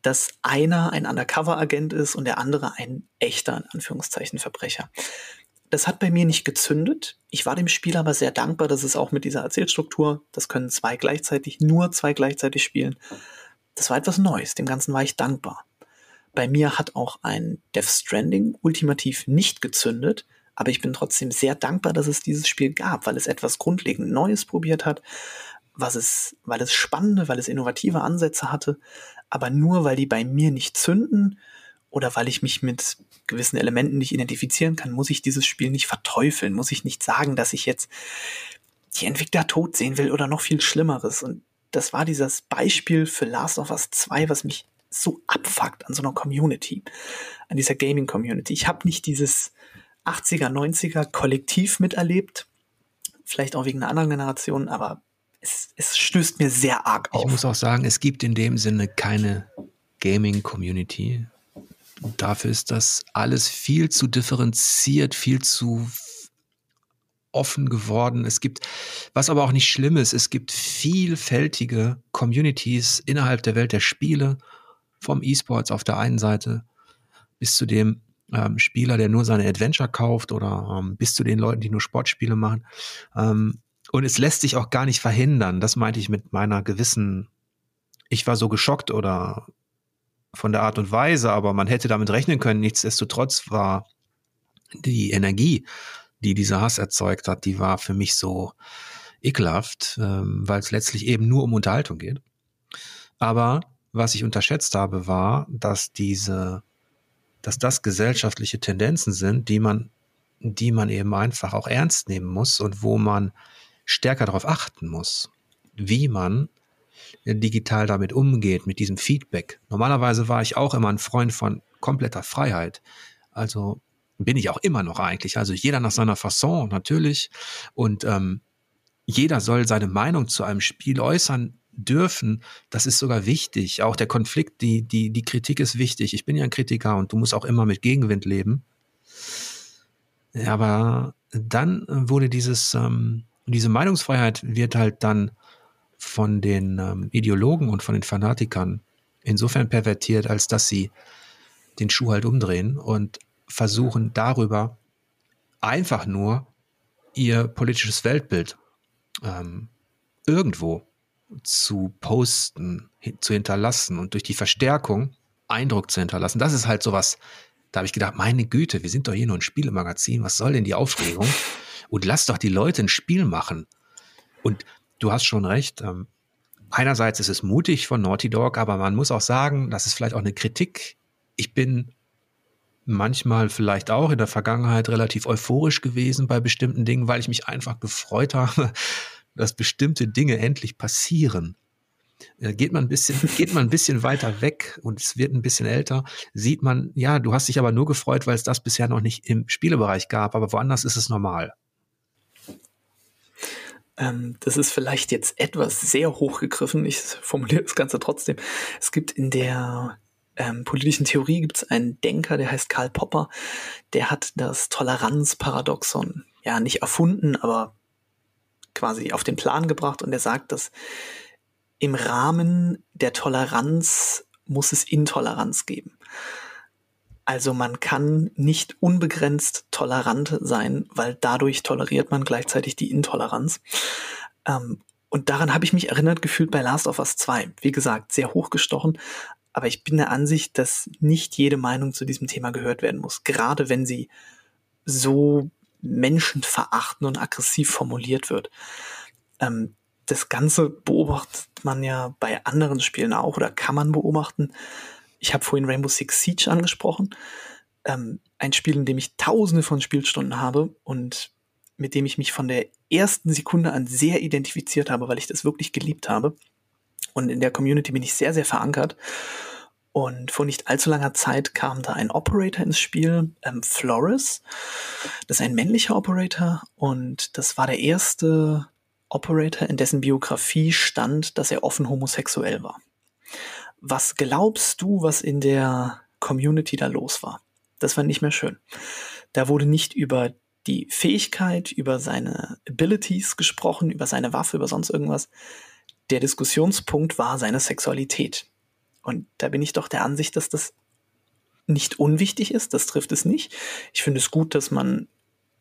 dass einer ein Undercover-Agent ist und der andere ein echter, in Anführungszeichen, Verbrecher. Das hat bei mir nicht gezündet. Ich war dem Spiel aber sehr dankbar, dass es auch mit dieser Erzählstruktur, das können zwei gleichzeitig, nur zwei gleichzeitig spielen, das war etwas Neues, dem Ganzen war ich dankbar. Bei mir hat auch ein Death Stranding ultimativ nicht gezündet, aber ich bin trotzdem sehr dankbar, dass es dieses Spiel gab, weil es etwas grundlegend Neues probiert hat, was es, weil es spannende, weil es innovative Ansätze hatte, aber nur weil die bei mir nicht zünden oder weil ich mich mit gewissen Elementen nicht identifizieren kann, muss ich dieses Spiel nicht verteufeln, muss ich nicht sagen, dass ich jetzt die Entwickler tot sehen will oder noch viel Schlimmeres. Und das war dieses Beispiel für Last of Us 2, was mich so abfuckt an so einer Community, an dieser Gaming-Community. Ich habe nicht dieses 80er, 90er Kollektiv miterlebt, vielleicht auch wegen einer anderen Generation, aber es, es stößt mir sehr arg auf. Ich muss auch sagen, es gibt in dem Sinne keine Gaming-Community. Dafür ist das alles viel zu differenziert, viel zu offen geworden. Es gibt, was aber auch nicht schlimm ist, es gibt vielfältige Communities innerhalb der Welt der Spiele, vom E-Sports auf der einen Seite bis zu dem ähm, Spieler, der nur seine Adventure kauft oder ähm, bis zu den Leuten, die nur Sportspiele machen. Ähm, und es lässt sich auch gar nicht verhindern. Das meinte ich mit meiner gewissen, ich war so geschockt oder von der Art und Weise, aber man hätte damit rechnen können. Nichtsdestotrotz war die Energie die dieser Hass erzeugt hat, die war für mich so ekelhaft, ähm, weil es letztlich eben nur um Unterhaltung geht. Aber was ich unterschätzt habe, war, dass diese, dass das gesellschaftliche Tendenzen sind, die man, die man eben einfach auch ernst nehmen muss und wo man stärker darauf achten muss, wie man digital damit umgeht, mit diesem Feedback. Normalerweise war ich auch immer ein Freund von kompletter Freiheit. Also bin ich auch immer noch eigentlich. Also jeder nach seiner Fasson natürlich. Und ähm, jeder soll seine Meinung zu einem Spiel äußern dürfen. Das ist sogar wichtig. Auch der Konflikt, die, die, die Kritik ist wichtig. Ich bin ja ein Kritiker und du musst auch immer mit Gegenwind leben. Aber dann wurde dieses, ähm, diese Meinungsfreiheit wird halt dann von den ähm, Ideologen und von den Fanatikern insofern pervertiert, als dass sie den Schuh halt umdrehen und versuchen darüber einfach nur ihr politisches Weltbild ähm, irgendwo zu posten, zu hinterlassen und durch die Verstärkung Eindruck zu hinterlassen. Das ist halt sowas, da habe ich gedacht, meine Güte, wir sind doch hier nur ein Spielemagazin, was soll denn die Aufregung? Und lass doch die Leute ein Spiel machen. Und du hast schon recht, ähm, einerseits ist es mutig von Naughty Dog, aber man muss auch sagen, das ist vielleicht auch eine Kritik. Ich bin manchmal vielleicht auch in der Vergangenheit relativ euphorisch gewesen bei bestimmten Dingen, weil ich mich einfach gefreut habe, dass bestimmte Dinge endlich passieren. Äh, geht man ein bisschen, geht man ein bisschen weiter weg und es wird ein bisschen älter, sieht man, ja, du hast dich aber nur gefreut, weil es das bisher noch nicht im Spielebereich gab, aber woanders ist es normal. Ähm, das ist vielleicht jetzt etwas sehr hochgegriffen. Ich formuliere das Ganze trotzdem. Es gibt in der ähm, politischen Theorie gibt es einen Denker, der heißt Karl Popper, der hat das Toleranzparadoxon ja nicht erfunden, aber quasi auf den Plan gebracht und er sagt, dass im Rahmen der Toleranz muss es Intoleranz geben. Also man kann nicht unbegrenzt tolerant sein, weil dadurch toleriert man gleichzeitig die Intoleranz. Ähm, und daran habe ich mich erinnert gefühlt bei Last of Us 2. Wie gesagt, sehr hochgestochen, aber ich bin der Ansicht, dass nicht jede Meinung zu diesem Thema gehört werden muss, gerade wenn sie so menschenverachtend und aggressiv formuliert wird. Ähm, das Ganze beobachtet man ja bei anderen Spielen auch oder kann man beobachten. Ich habe vorhin Rainbow Six Siege angesprochen. Ähm, ein Spiel, in dem ich tausende von Spielstunden habe und mit dem ich mich von der ersten Sekunde an sehr identifiziert habe, weil ich das wirklich geliebt habe. Und in der Community bin ich sehr, sehr verankert. Und vor nicht allzu langer Zeit kam da ein Operator ins Spiel, ähm, Flores. Das ist ein männlicher Operator und das war der erste Operator, in dessen Biografie stand, dass er offen homosexuell war. Was glaubst du, was in der Community da los war? Das war nicht mehr schön. Da wurde nicht über die Fähigkeit, über seine Abilities gesprochen, über seine Waffe, über sonst irgendwas. Der Diskussionspunkt war seine Sexualität. Und da bin ich doch der Ansicht, dass das nicht unwichtig ist. Das trifft es nicht. Ich finde es gut, dass man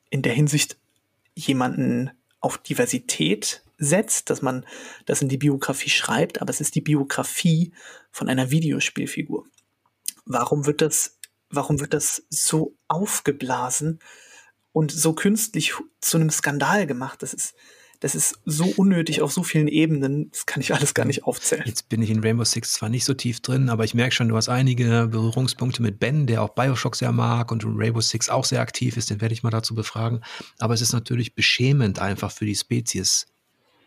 in der Hinsicht jemanden auf Diversität setzt, dass man das in die Biografie schreibt, aber es ist die Biografie von einer Videospielfigur. Warum wird das, warum wird das so aufgeblasen und so künstlich zu einem Skandal gemacht? Das ist, das ist so unnötig auf so vielen Ebenen, das kann ich alles gar nicht aufzählen. Jetzt bin ich in Rainbow Six zwar nicht so tief drin, aber ich merke schon, du hast einige Berührungspunkte mit Ben, der auch Bioshock sehr mag und Rainbow Six auch sehr aktiv ist, den werde ich mal dazu befragen. Aber es ist natürlich beschämend einfach für die Spezies.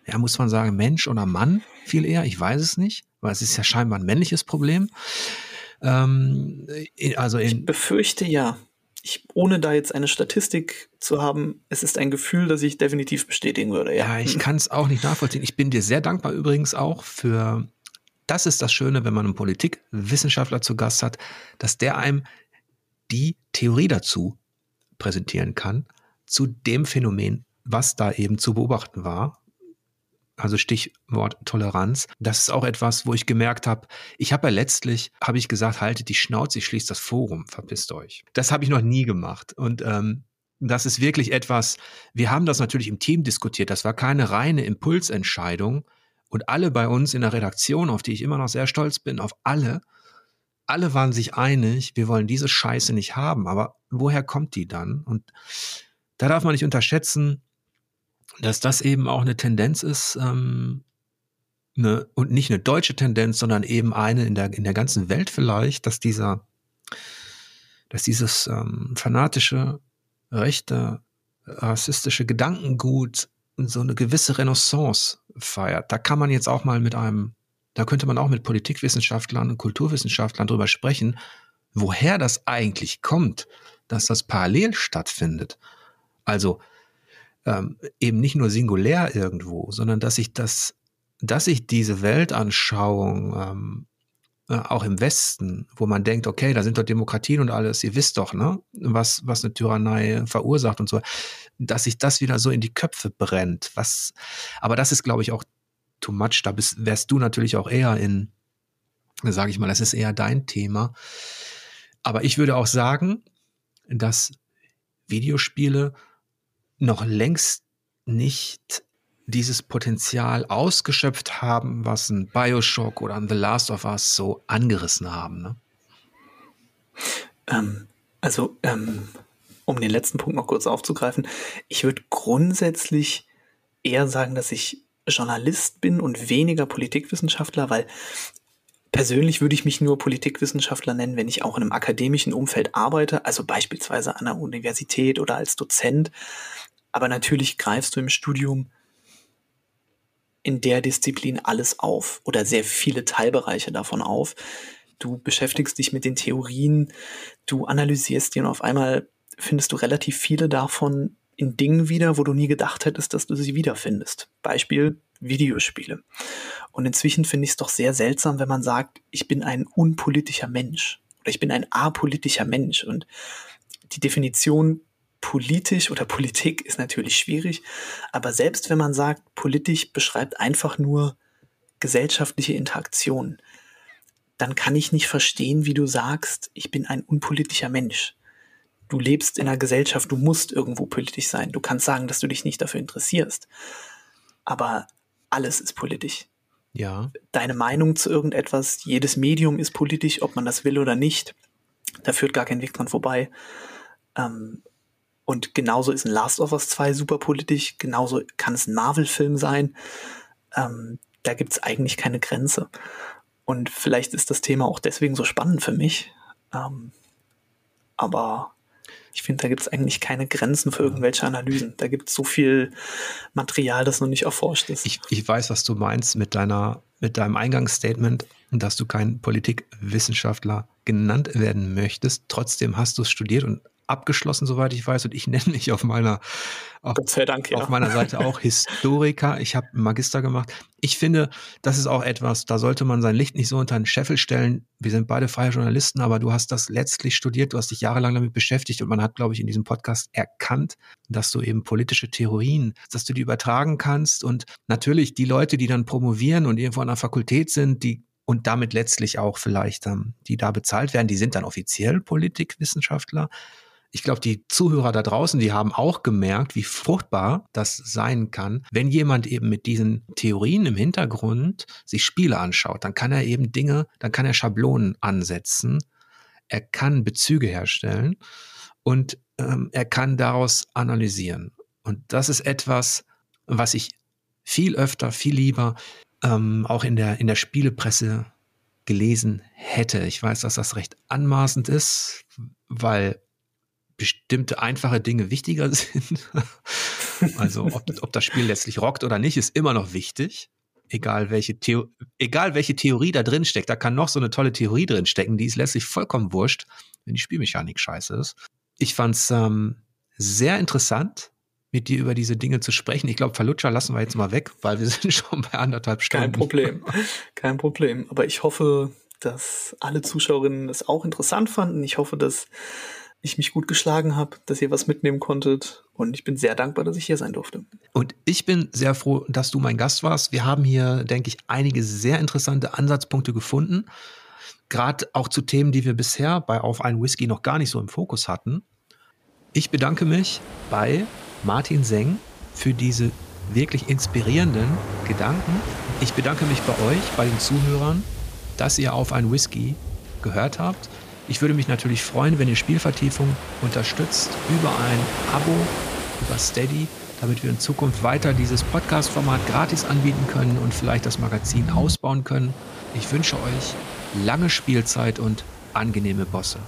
Ja, muss man sagen, Mensch oder Mann viel eher, ich weiß es nicht, weil es ist ja scheinbar ein männliches Problem. Ähm, also in, ich befürchte ja ich, ohne da jetzt eine Statistik zu haben, es ist ein Gefühl, das ich definitiv bestätigen würde. Ja, ja ich kann es auch nicht nachvollziehen. Ich bin dir sehr dankbar übrigens auch für, das ist das Schöne, wenn man einen Politikwissenschaftler zu Gast hat, dass der einem die Theorie dazu präsentieren kann, zu dem Phänomen, was da eben zu beobachten war also Stichwort Toleranz. Das ist auch etwas, wo ich gemerkt habe, ich habe ja letztlich, habe ich gesagt, haltet die Schnauze, ich schließe das Forum, verpisst euch. Das habe ich noch nie gemacht. Und ähm, das ist wirklich etwas, wir haben das natürlich im Team diskutiert, das war keine reine Impulsentscheidung. Und alle bei uns in der Redaktion, auf die ich immer noch sehr stolz bin, auf alle, alle waren sich einig, wir wollen diese Scheiße nicht haben. Aber woher kommt die dann? Und da darf man nicht unterschätzen, dass das eben auch eine Tendenz ist, ähm, eine, und nicht eine deutsche Tendenz, sondern eben eine in der, in der ganzen Welt vielleicht, dass dieser, dass dieses ähm, fanatische, rechte, rassistische Gedankengut so eine gewisse Renaissance feiert. Da kann man jetzt auch mal mit einem, da könnte man auch mit Politikwissenschaftlern und Kulturwissenschaftlern drüber sprechen, woher das eigentlich kommt, dass das parallel stattfindet. Also ähm, eben nicht nur singulär irgendwo, sondern dass ich das, dass ich diese Weltanschauung ähm, äh, auch im Westen, wo man denkt, okay, da sind doch Demokratien und alles, ihr wisst doch, ne, was, was eine Tyrannei verursacht und so, dass sich das wieder so in die Köpfe brennt. Was, aber das ist, glaube ich, auch too much. Da bist, wärst du natürlich auch eher in, sage ich mal, das ist eher dein Thema. Aber ich würde auch sagen, dass Videospiele noch längst nicht dieses Potenzial ausgeschöpft haben, was ein Bioshock oder ein The Last of Us so angerissen haben. Ne? Ähm, also, ähm, um den letzten Punkt noch kurz aufzugreifen, ich würde grundsätzlich eher sagen, dass ich Journalist bin und weniger Politikwissenschaftler, weil persönlich würde ich mich nur Politikwissenschaftler nennen, wenn ich auch in einem akademischen Umfeld arbeite, also beispielsweise an einer Universität oder als Dozent. Aber natürlich greifst du im Studium in der Disziplin alles auf oder sehr viele Teilbereiche davon auf. Du beschäftigst dich mit den Theorien, du analysierst die und auf einmal findest du relativ viele davon in Dingen wieder, wo du nie gedacht hättest, dass du sie wiederfindest. Beispiel Videospiele. Und inzwischen finde ich es doch sehr seltsam, wenn man sagt, ich bin ein unpolitischer Mensch oder ich bin ein apolitischer Mensch. Und die Definition politisch oder Politik ist natürlich schwierig, aber selbst wenn man sagt, politisch beschreibt einfach nur gesellschaftliche Interaktion, dann kann ich nicht verstehen, wie du sagst, ich bin ein unpolitischer Mensch. Du lebst in einer Gesellschaft, du musst irgendwo politisch sein. Du kannst sagen, dass du dich nicht dafür interessierst. Aber alles ist politisch. Ja. Deine Meinung zu irgendetwas, jedes Medium ist politisch, ob man das will oder nicht. Da führt gar kein Weg dran vorbei. Ähm, und genauso ist ein Last of Us 2 super politisch, genauso kann es ein Marvel-Film sein. Ähm, da gibt es eigentlich keine Grenze. Und vielleicht ist das Thema auch deswegen so spannend für mich. Ähm, aber ich finde, da gibt es eigentlich keine Grenzen für irgendwelche Analysen. Da gibt es so viel Material, das noch nicht erforscht ist. Ich, ich weiß, was du meinst mit deiner mit deinem Eingangsstatement, dass du kein Politikwissenschaftler genannt werden möchtest. Trotzdem hast du es studiert und abgeschlossen, soweit ich weiß. Und ich nenne mich auf meiner, auf, Dank, ja. auf meiner Seite auch Historiker. Ich habe Magister gemacht. Ich finde, das ist auch etwas, da sollte man sein Licht nicht so unter den Scheffel stellen. Wir sind beide freie Journalisten, aber du hast das letztlich studiert, du hast dich jahrelang damit beschäftigt und man hat, glaube ich, in diesem Podcast erkannt, dass du eben politische Theorien, dass du die übertragen kannst und natürlich die Leute, die dann promovieren und irgendwo an der Fakultät sind, die und damit letztlich auch vielleicht, ähm, die da bezahlt werden, die sind dann offiziell Politikwissenschaftler ich glaube, die Zuhörer da draußen, die haben auch gemerkt, wie fruchtbar das sein kann, wenn jemand eben mit diesen Theorien im Hintergrund sich Spiele anschaut. Dann kann er eben Dinge, dann kann er Schablonen ansetzen, er kann Bezüge herstellen und ähm, er kann daraus analysieren. Und das ist etwas, was ich viel öfter, viel lieber ähm, auch in der, in der Spielepresse gelesen hätte. Ich weiß, dass das recht anmaßend ist, weil bestimmte einfache Dinge wichtiger sind. also ob, ob das Spiel letztlich rockt oder nicht, ist immer noch wichtig. Egal welche, Theo egal welche Theorie da drin steckt, da kann noch so eine tolle Theorie drin stecken, die ist letztlich vollkommen wurscht, wenn die Spielmechanik scheiße ist. Ich fand's ähm, sehr interessant, mit dir über diese Dinge zu sprechen. Ich glaube, Verlutscher lassen wir jetzt mal weg, weil wir sind schon bei anderthalb Stunden. Kein Problem, kein Problem. Aber ich hoffe, dass alle Zuschauerinnen es auch interessant fanden. Ich hoffe, dass ich mich gut geschlagen habe, dass ihr was mitnehmen konntet. Und ich bin sehr dankbar, dass ich hier sein durfte. Und ich bin sehr froh, dass du mein Gast warst. Wir haben hier, denke ich, einige sehr interessante Ansatzpunkte gefunden. Gerade auch zu Themen, die wir bisher bei Auf einen Whisky noch gar nicht so im Fokus hatten. Ich bedanke mich bei Martin Seng für diese wirklich inspirierenden Gedanken. Ich bedanke mich bei euch, bei den Zuhörern, dass ihr auf einen Whisky gehört habt. Ich würde mich natürlich freuen, wenn ihr Spielvertiefung unterstützt über ein Abo, über Steady, damit wir in Zukunft weiter dieses Podcast-Format gratis anbieten können und vielleicht das Magazin ausbauen können. Ich wünsche euch lange Spielzeit und angenehme Bosse.